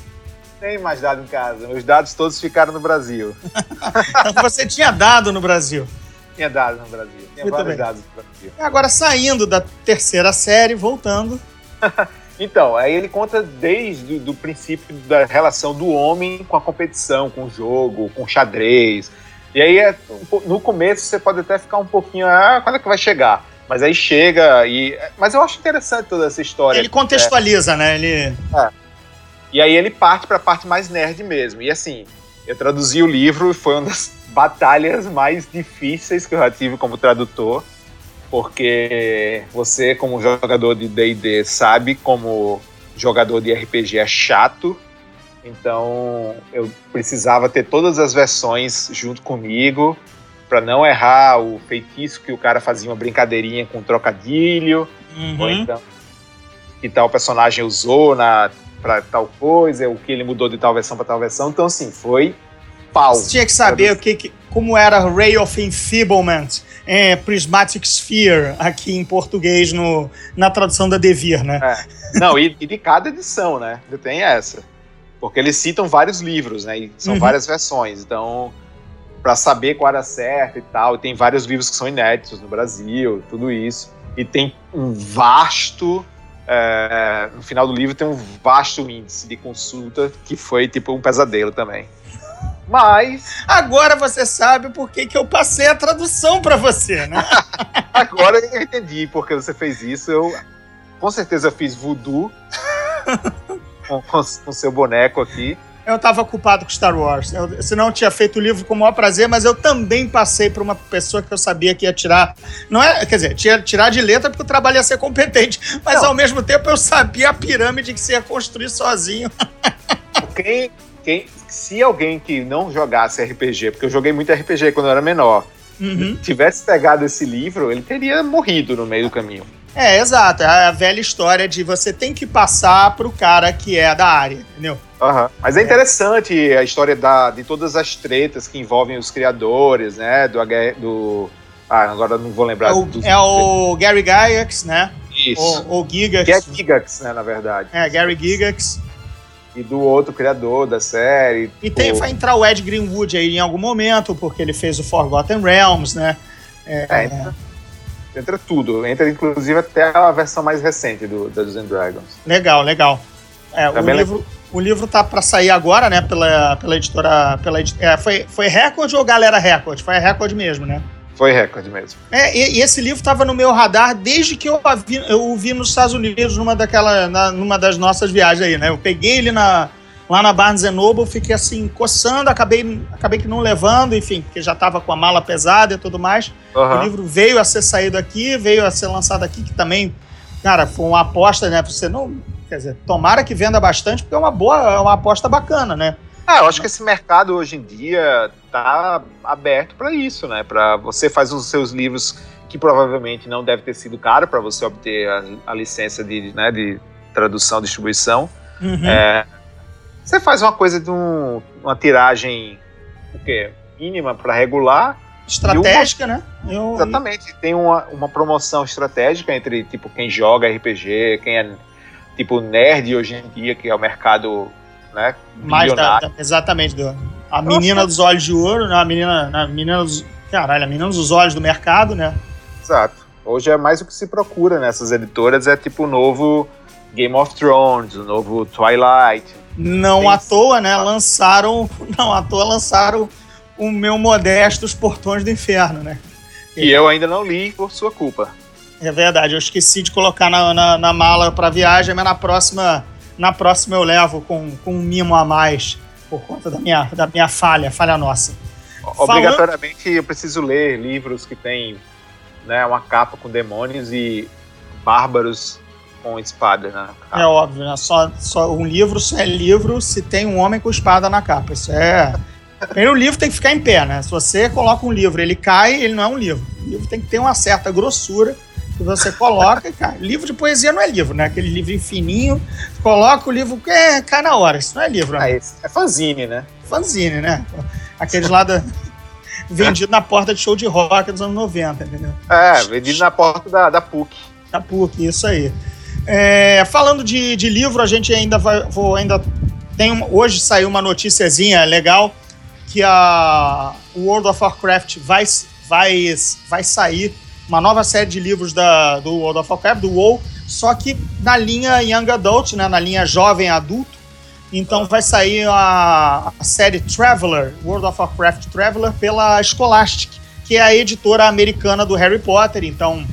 Tem mais dado em casa. Meus dados todos ficaram no Brasil. Então você tinha dado no Brasil. Tinha dados no Brasil. Tinha Muito vários bem. dados no Brasil. E agora saindo da terceira série, voltando. Então, aí ele conta desde o princípio da relação do homem com a competição, com o jogo, com o xadrez. E aí, é, no começo, você pode até ficar um pouquinho, ah, quando é que vai chegar? Mas aí chega e... Mas eu acho interessante toda essa história. Ele contextualiza, né? Ele. E aí ele parte para a parte mais nerd mesmo. E assim, eu traduzi o livro e foi uma das batalhas mais difíceis que eu já tive como tradutor, porque você, como jogador de D&D, sabe como jogador de RPG é chato. Então, eu precisava ter todas as versões junto comigo para não errar o feitiço que o cara fazia uma brincadeirinha com trocadilho ou Uhum. então que tal personagem usou na para tal coisa, o que ele mudou de tal versão para tal versão. Então assim, foi pau. Você tinha que saber o que, que- como era Ray of Enfeeblement, é, Prismatic Sphere, aqui em português, no, na tradução da Devir, né? Não, e, e de cada edição, né? Tem essa. Porque eles citam vários livros, né? E são Uhum. várias versões. Então, para saber qual era certo e tal, e tem vários livros que são inéditos no Brasil, tudo isso. E tem um vasto é, no final do livro tem um vasto índice de consulta que foi tipo um pesadelo também. Mas Agora você sabe por que, que eu passei a tradução pra você, né? agora eu entendi porque você fez isso. Eu com certeza fiz voodoo com, com, com seu boneco aqui. Eu estava ocupado com Star Wars. Eu, senão eu tinha feito o livro com o maior prazer, mas eu também passei para uma pessoa que eu sabia que ia tirar. Não é, quer dizer, tinha tirar de letra porque o trabalho ia ser competente. Mas não. ao mesmo tempo eu sabia a pirâmide que você ia construir sozinho. Quem, quem, se alguém que não jogasse RPG, porque eu joguei muito RPG quando eu era menor, uhum. tivesse pegado esse livro, ele teria morrido no meio do caminho. É, exato. É a velha história de você tem que passar pro cara que é da área, entendeu? Uhum. Mas é interessante a história da, de todas as tretas que envolvem os criadores, né? Do, do ah, agora não vou lembrar. É o, dos... é o Gary Gygax, né? Isso. O, o Gigax. Que é Gigax, né, na verdade. É, Gary Gigax. E do outro criador da série. E tem, vai entrar o Ed Greenwood aí em algum momento, porque ele fez o Forgotten Realms, né? É, é entra, entra, tudo. Entra, inclusive, até a versão mais recente do Dungeons and Dragons. Legal, legal. É, o, livro, o livro tá para sair agora, né? Pela, pela editora. Pela, é, foi, foi Record ou Galera Record? Foi a Record mesmo, né? Foi recorde mesmo. É, e, e esse livro estava no meu radar desde que eu, vi, eu o vi nos Estados Unidos numa, daquela, na, numa das nossas viagens aí, né? Eu peguei ele na, lá na Barnes Noble, fiquei assim, coçando, acabei, acabei que não levando, enfim, porque já estava com a mala pesada e tudo mais. Uhum. O livro veio a ser saído aqui, veio a ser lançado aqui, que também, cara, foi uma aposta, né? Você não. Quer dizer, tomara que venda bastante, porque é uma boa, é uma aposta bacana, né? Ah, eu acho que esse mercado hoje em dia tá aberto para isso, né? Para você faz os seus livros que provavelmente não deve ter sido caro para você obter a, a, licença de, né, de tradução, distribuição. Uhum. É, você faz uma coisa de um, uma tiragem o quê? mínima para regular. Estratégica, uma, né? Eu... Exatamente. Tem uma, uma promoção estratégica entre tipo quem joga RPG, quem é tipo nerd hoje em dia, que é o mercado né? Mais da, da, exatamente, do, a Nossa. menina dos olhos de ouro, né? A menina, a menina dos, caralho, a menina dos olhos do mercado, né? Exato. Hoje é mais o que se procura nessas editoras, é tipo o novo Game of Thrones, o novo Twilight. Não à toa, né? Lançaram, não à toa lançaram o meu modesto Os Portões do Inferno, né? E eu ainda não li por sua culpa. É verdade, eu esqueci de colocar na, na, na mala para viagem, mas na próxima na próxima eu levo com, com um mimo a mais, por conta da minha, da minha falha, falha nossa. Obrigatoriamente Falando... eu preciso ler livros que tem né, uma capa com demônios e bárbaros com espada na capa. É óbvio, né? Só, só um livro só é livro se tem um homem com espada na capa. Isso é. Primeiro, o livro tem que ficar em pé, né? Se você coloca um livro, ele cai, ele não é um livro. O livro tem que ter uma certa grossura que você coloca, cara, livro de poesia não é livro, né? Aquele livro fininho, coloca o livro, é, cai na hora, isso não é livro. Né? Ah, é fanzine, né? Fanzine, né? Aqueles lá da... vendido na porta de show de rock dos anos 90, entendeu? É, vendido na porta da, da PUC. Da PUC, isso aí. É, falando de, de livro, a gente ainda vai, vou ainda tem uma, hoje saiu uma noticiazinha legal que a World of Warcraft vai, vai, vai sair uma nova série de livros da, do World of Warcraft, do WoW, só que na linha Young Adult, né, na linha jovem adulto. Então vai sair a, a série Traveler, World of Warcraft Traveler, pela Scholastic, que é a editora americana do Harry Potter. Então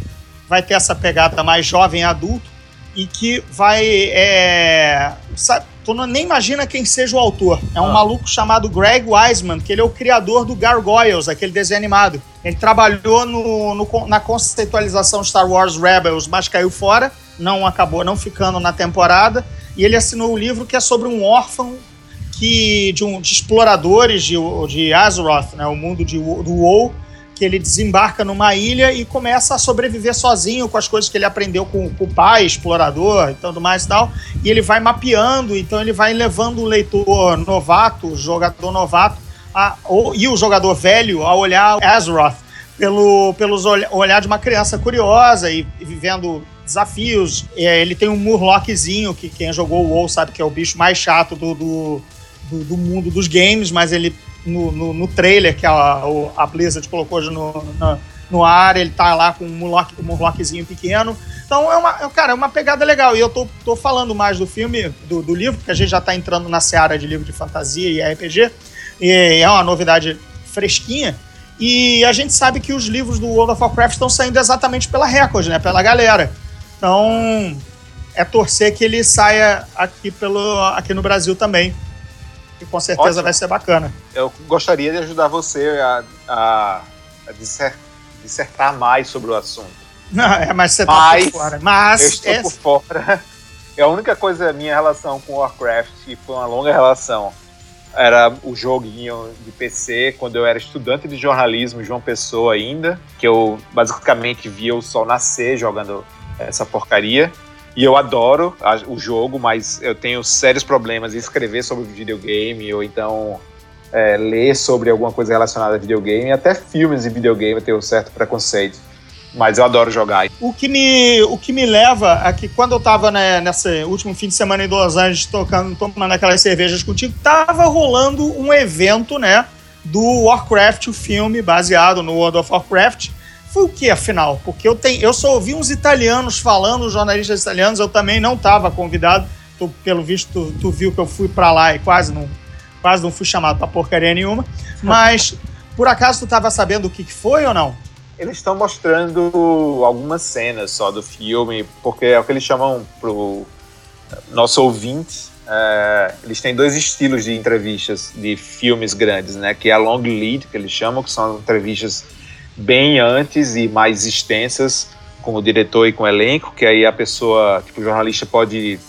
vai ter essa pegada mais jovem adulto e que vai. É, sabe, tu não, nem imagina quem seja o autor. É um ah. maluco chamado Greg Wiseman, que ele é o criador do Gargoyles, aquele desenho animado. Ele trabalhou no, no, na conceitualização Star Wars Rebels, mas caiu fora, não acabou não ficando na temporada. E ele assinou o um livro que é sobre um órfão que de, um, de exploradores de, de Azeroth, né, o mundo de, do WoW, que ele desembarca numa ilha e começa a sobreviver sozinho com as coisas que ele aprendeu com, com o pai, explorador e tudo mais e tal. E ele vai mapeando, então ele vai levando o leitor novato, jogador novato, a, ou, e o jogador velho a olhar Azeroth pelo pelos olhar de uma criança curiosa e, e vivendo desafios. É, ele tem um Murlockzinho, que quem jogou o WoW sabe que é o bicho mais chato do, do, do, do mundo dos games, mas ele no, no, no trailer que a, a Blizzard colocou no, no, no ar, ele tá lá com um Murloc, um pequeno. Então é uma, é, cara, é uma pegada legal. E eu tô, tô falando mais do filme, do, do livro, porque a gente já tá entrando na seara de livro de fantasia e RPG. E é uma novidade fresquinha. E a gente sabe que os livros do World of Warcraft estão saindo exatamente pela Record, né? Pela galera. Então, é torcer que ele saia aqui, pelo, aqui no Brasil também. Que com certeza Ótimo. vai ser bacana. Eu gostaria de ajudar você a, a, a disser- dissertar mais sobre o assunto. Não, é, mas você tá Mas por fora. Mas eu estou por fora. É a única coisa, minha relação com Warcraft, que foi uma longa relação, era o joguinho de PC, quando eu era estudante de jornalismo, João Pessoa ainda, que eu basicamente via o sol nascer jogando essa porcaria. E eu adoro a- o jogo, mas eu tenho sérios problemas em escrever sobre videogame, ou então é, ler sobre alguma coisa relacionada a videogame, até filmes de videogame eu tenho um certo preconceito. Mas eu adoro jogar. O que me, o que me leva a que quando eu tava né, nesse último fim de semana em Los Angeles tocando, tomando aquelas cervejas contigo, tava rolando um evento, né, do Warcraft, o filme baseado no World of Warcraft. Foi o que, afinal? Porque eu, tenho, eu só ouvi uns italianos falando, jornalistas italianos, eu também não estava convidado. Tu, pelo visto, tu, tu viu que eu fui para lá e quase não, quase não fui chamado para porcaria nenhuma. Mas, por acaso, tu estava sabendo o que, que foi ou não? Eles estão mostrando algumas cenas só do filme, porque é o que eles chamam pro nosso ouvinte. é, eles têm dois estilos de entrevistas de filmes grandes, né? Que é a long lead, que eles chamam, que são entrevistas bem antes e mais extensas com o diretor e com o elenco, que aí a pessoa, tipo, o jornalista pode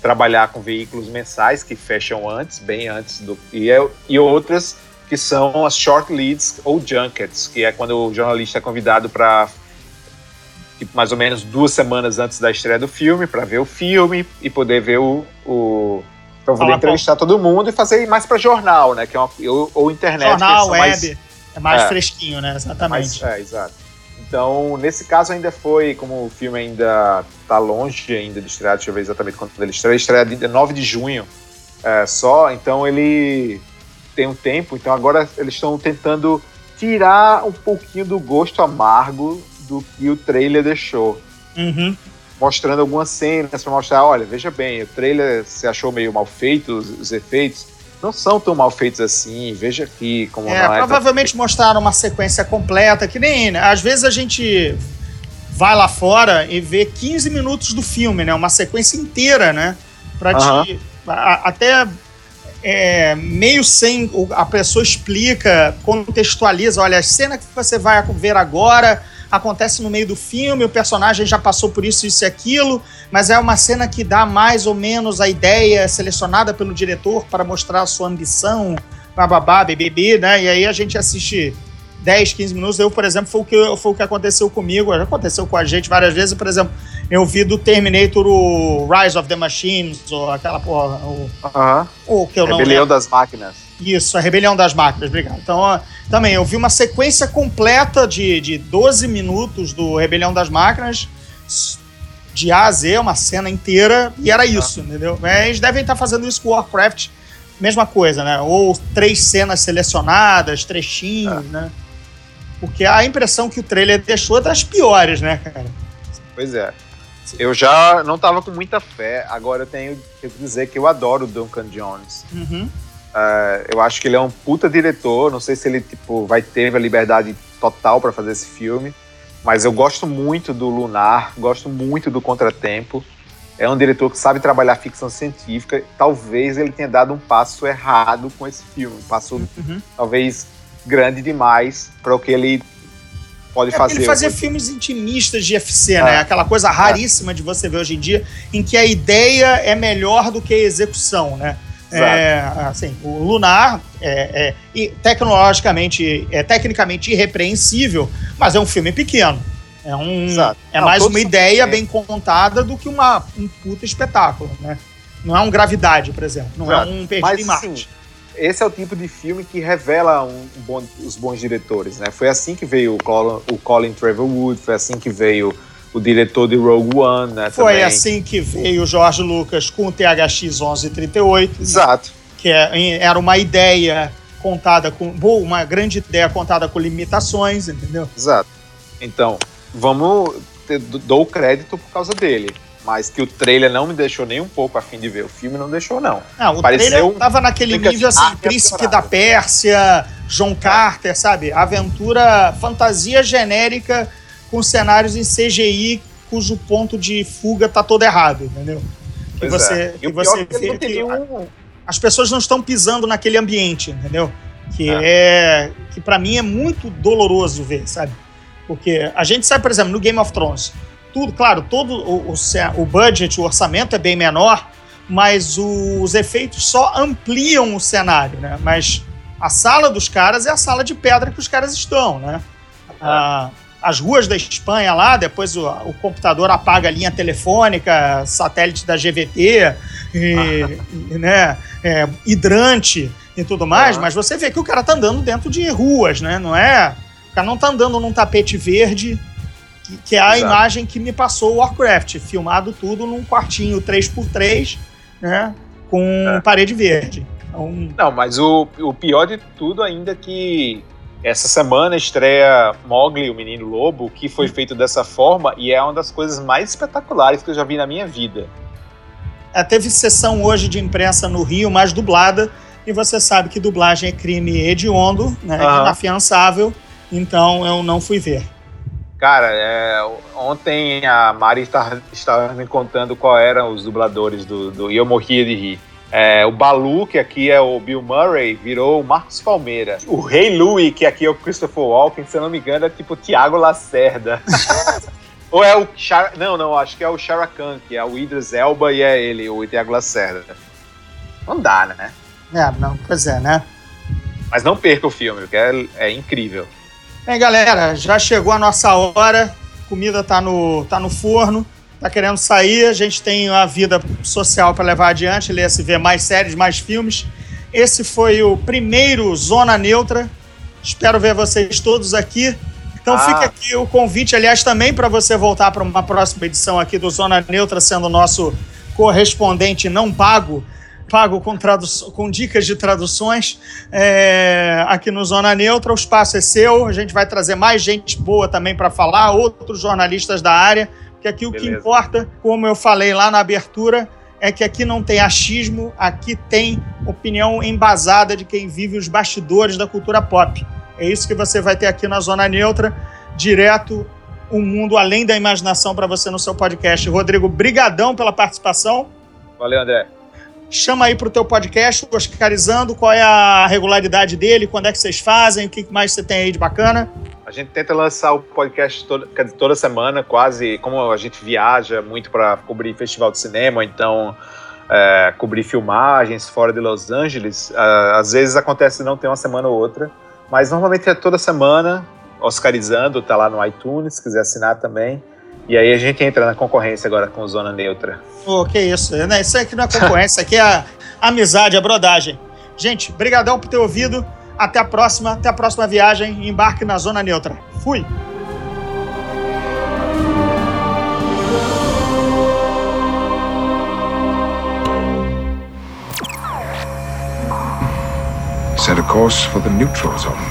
trabalhar com veículos mensais que fecham antes, bem antes do e, é- e outras que são as short leads ou junkets, que é quando o jornalista é convidado para tipo, mais ou menos duas semanas antes da estreia do filme para ver o filme e poder ver o, o para poder Falar entrevistar todo mundo e fazer mais para jornal, né, que é uma, ou, ou internet, Jornal, web, mais- é mais É. fresquinho, né? Exatamente. mas, é, exato. Então, nesse caso ainda foi, como o filme ainda tá longe ainda de estrear, deixa eu ver exatamente quando ele estreia, estreia dia 9 de junho é, só, então ele tem um tempo, então agora eles estão tentando tirar um pouquinho do gosto amargo do que o trailer deixou. Uhum. Mostrando algumas cenas para mostrar, olha, veja bem, o trailer você achou meio mal feito, os, os efeitos não são tão mal feitos assim, veja aqui como É, não é provavelmente mostraram uma sequência completa, que nem, né? Às vezes a gente vai lá fora e vê 15 minutos do filme, né? Uma sequência inteira, né? Pra te. a- até é, meio sem. A pessoa explica, contextualiza. Olha, a cena que você vai ver agora acontece no meio do filme, o personagem já passou por isso, isso e aquilo, mas é uma cena que dá mais ou menos a ideia selecionada pelo diretor para mostrar a sua ambição, bababá, BBB, né? E aí a gente assiste 10, 15 minutos. Eu, por exemplo, foi o que, foi o que aconteceu comigo, aconteceu com a gente várias vezes. Por exemplo, eu vi do Terminator o Rise of the Machines, ou aquela porra, o, Aham. o que eu não Rebelião das Máquinas. Isso, a Rebelião das Máquinas, obrigado. Então, também, eu vi uma sequência completa de, de 12 minutos do Rebelião das Máquinas, de A a Z, uma cena inteira, e era isso, entendeu? É, Eles devem estar fazendo isso com Warcraft, mesma coisa, né? Ou três cenas selecionadas, trechinhos, né? Porque a impressão que o trailer deixou é das piores, né, cara? Pois é. Eu já não tava com muita fé, agora eu tenho, tenho que dizer que eu adoro o Duncan Jones. Uhum. É, eu acho que ele é um puta diretor, não sei se ele tipo, vai ter a liberdade total para fazer esse filme, mas eu gosto muito do Lunar, gosto muito do Contratempo. É um diretor que sabe trabalhar ficção científica. Talvez ele tenha dado um passo errado com esse filme, um passo Uhum. talvez grande demais para o que ele pode É fazer. ele fazia filmes intimistas de FC, É. né? Aquela coisa raríssima de você ver hoje em dia, em que a ideia é melhor do que a execução, né? É, assim, o Lunar é, é e tecnologicamente, é tecnicamente irrepreensível, mas é um filme pequeno. É, um, Exato. é Não, mais uma ideia bem contada do que uma, um puta espetáculo, né? Não é um Gravidade, por exemplo. Não Exato. é um Perdido Mas, em Marte. assim, esse é o tipo de filme que revela um, um bom- os bons diretores, né? Foi assim que veio o Colin, o Colin Trevorwood, foi assim que veio o diretor de Rogue One, né? Foi também. assim que veio o Jorge Lucas com o THX 1138. Exato. que é- era uma ideia contada com boa, uma grande ideia contada com limitações, entendeu? Exato. Então, vamos. Dou crédito por causa dele. Mas que o trailer não me deixou nem um pouco a fim de ver o filme, não deixou, não. O Pareceu trailer tava naquele nível assim, ah, Príncipe temporada. da Pérsia, John Carter, sabe? Aventura, fantasia genérica com cenários em CGI cujo ponto de fuga tá todo errado, entendeu? Que Pois você, é. E que você é que vê que um- as pessoas não estão pisando naquele ambiente, entendeu? Que É. é, que para mim é muito doloroso ver, sabe? Porque a gente sabe, por exemplo, no Game of Thrones, tudo, claro, todo o, o, o budget, o orçamento é bem menor, mas os efeitos só ampliam o cenário, né? Mas a sala dos caras é a sala de pedra que os caras estão, né? Ah, as ruas da Espanha lá, depois o, o computador apaga a linha telefônica, satélite da GVT, e, e, né, é, hidrante e tudo mais, Aham. mas você vê que o cara tá andando dentro de ruas, né? Não é. O cara não tá andando num tapete verde, que, que é a Exato. imagem que me passou o Warcraft, filmado tudo num quartinho 3x3, né? Com É. parede verde. Então, Não, mas o, o pior de tudo ainda é que essa semana estreia Mowgli, o Menino Lobo, que foi feito dessa forma e é uma das coisas mais espetaculares que eu já vi na minha vida. É, teve sessão hoje de imprensa no Rio, mais dublada, e você sabe que dublagem é crime hediondo, né, Aham. inafiançável, então eu não fui ver. Cara, é, ontem a Mari estava me contando qual eram os dubladores do, do e eu morria de rir. É, o Balu, que aqui é o Bill Murray, virou o Marcos Palmeira. O Rei Louie, que aqui é o Christopher Walken, se eu não me engano, é tipo o Tiago Lacerda. Ou é o Char... Não, não, acho que é o Shara Khan, que é o Idris Elba e é ele, o Tiago Lacerda. Não dá, né? É, não, pois é, né? Mas não perca o filme, porque é, é incrível. Bem, galera, já chegou a nossa hora, comida tá no, tá no forno, tá querendo sair, a gente tem a vida social para levar adiante, ler se ver mais séries, mais filmes. Esse foi o primeiro Zona Neutra. Espero ver vocês todos aqui. Então Ah. fica aqui o convite, aliás, também para você voltar para uma próxima edição aqui do Zona Neutra, sendo o nosso correspondente não pago, pago com, com dicas de traduções é, aqui no Zona Neutra. O espaço é seu, a gente vai trazer mais gente boa também para falar, outros jornalistas da área, porque aqui o que importa, como eu falei lá na abertura, é que aqui não tem achismo, aqui tem opinião embasada de quem vive os bastidores da cultura pop. É isso que você vai ter aqui na Zona Neutra, direto um mundo além da imaginação para você no seu podcast. Rodrigo, brigadão pela participação. Valeu, André. Chama aí pro teu podcast, Oscarizando, qual é a regularidade dele, quando é que vocês fazem, o que mais você tem aí de bacana. A gente tenta lançar o podcast toda, toda semana, quase. Como a gente viaja muito para cobrir festival de cinema, então é, cobrir filmagens fora de Los Angeles, ah, às vezes acontece não ter uma semana ou outra, mas normalmente é toda semana. Oscarizando, tá lá no iTunes, se quiser assinar também. E aí a gente entra na concorrência agora com Zona Neutra. Pô, que isso, né? Isso aqui não é concorrência, isso aqui é a amizade, a brodagem. Gente, brigadão por ter ouvido. Até a próxima, até a próxima viagem. Embarque na Zona Neutra. Fui! Set a course for the neutral zone.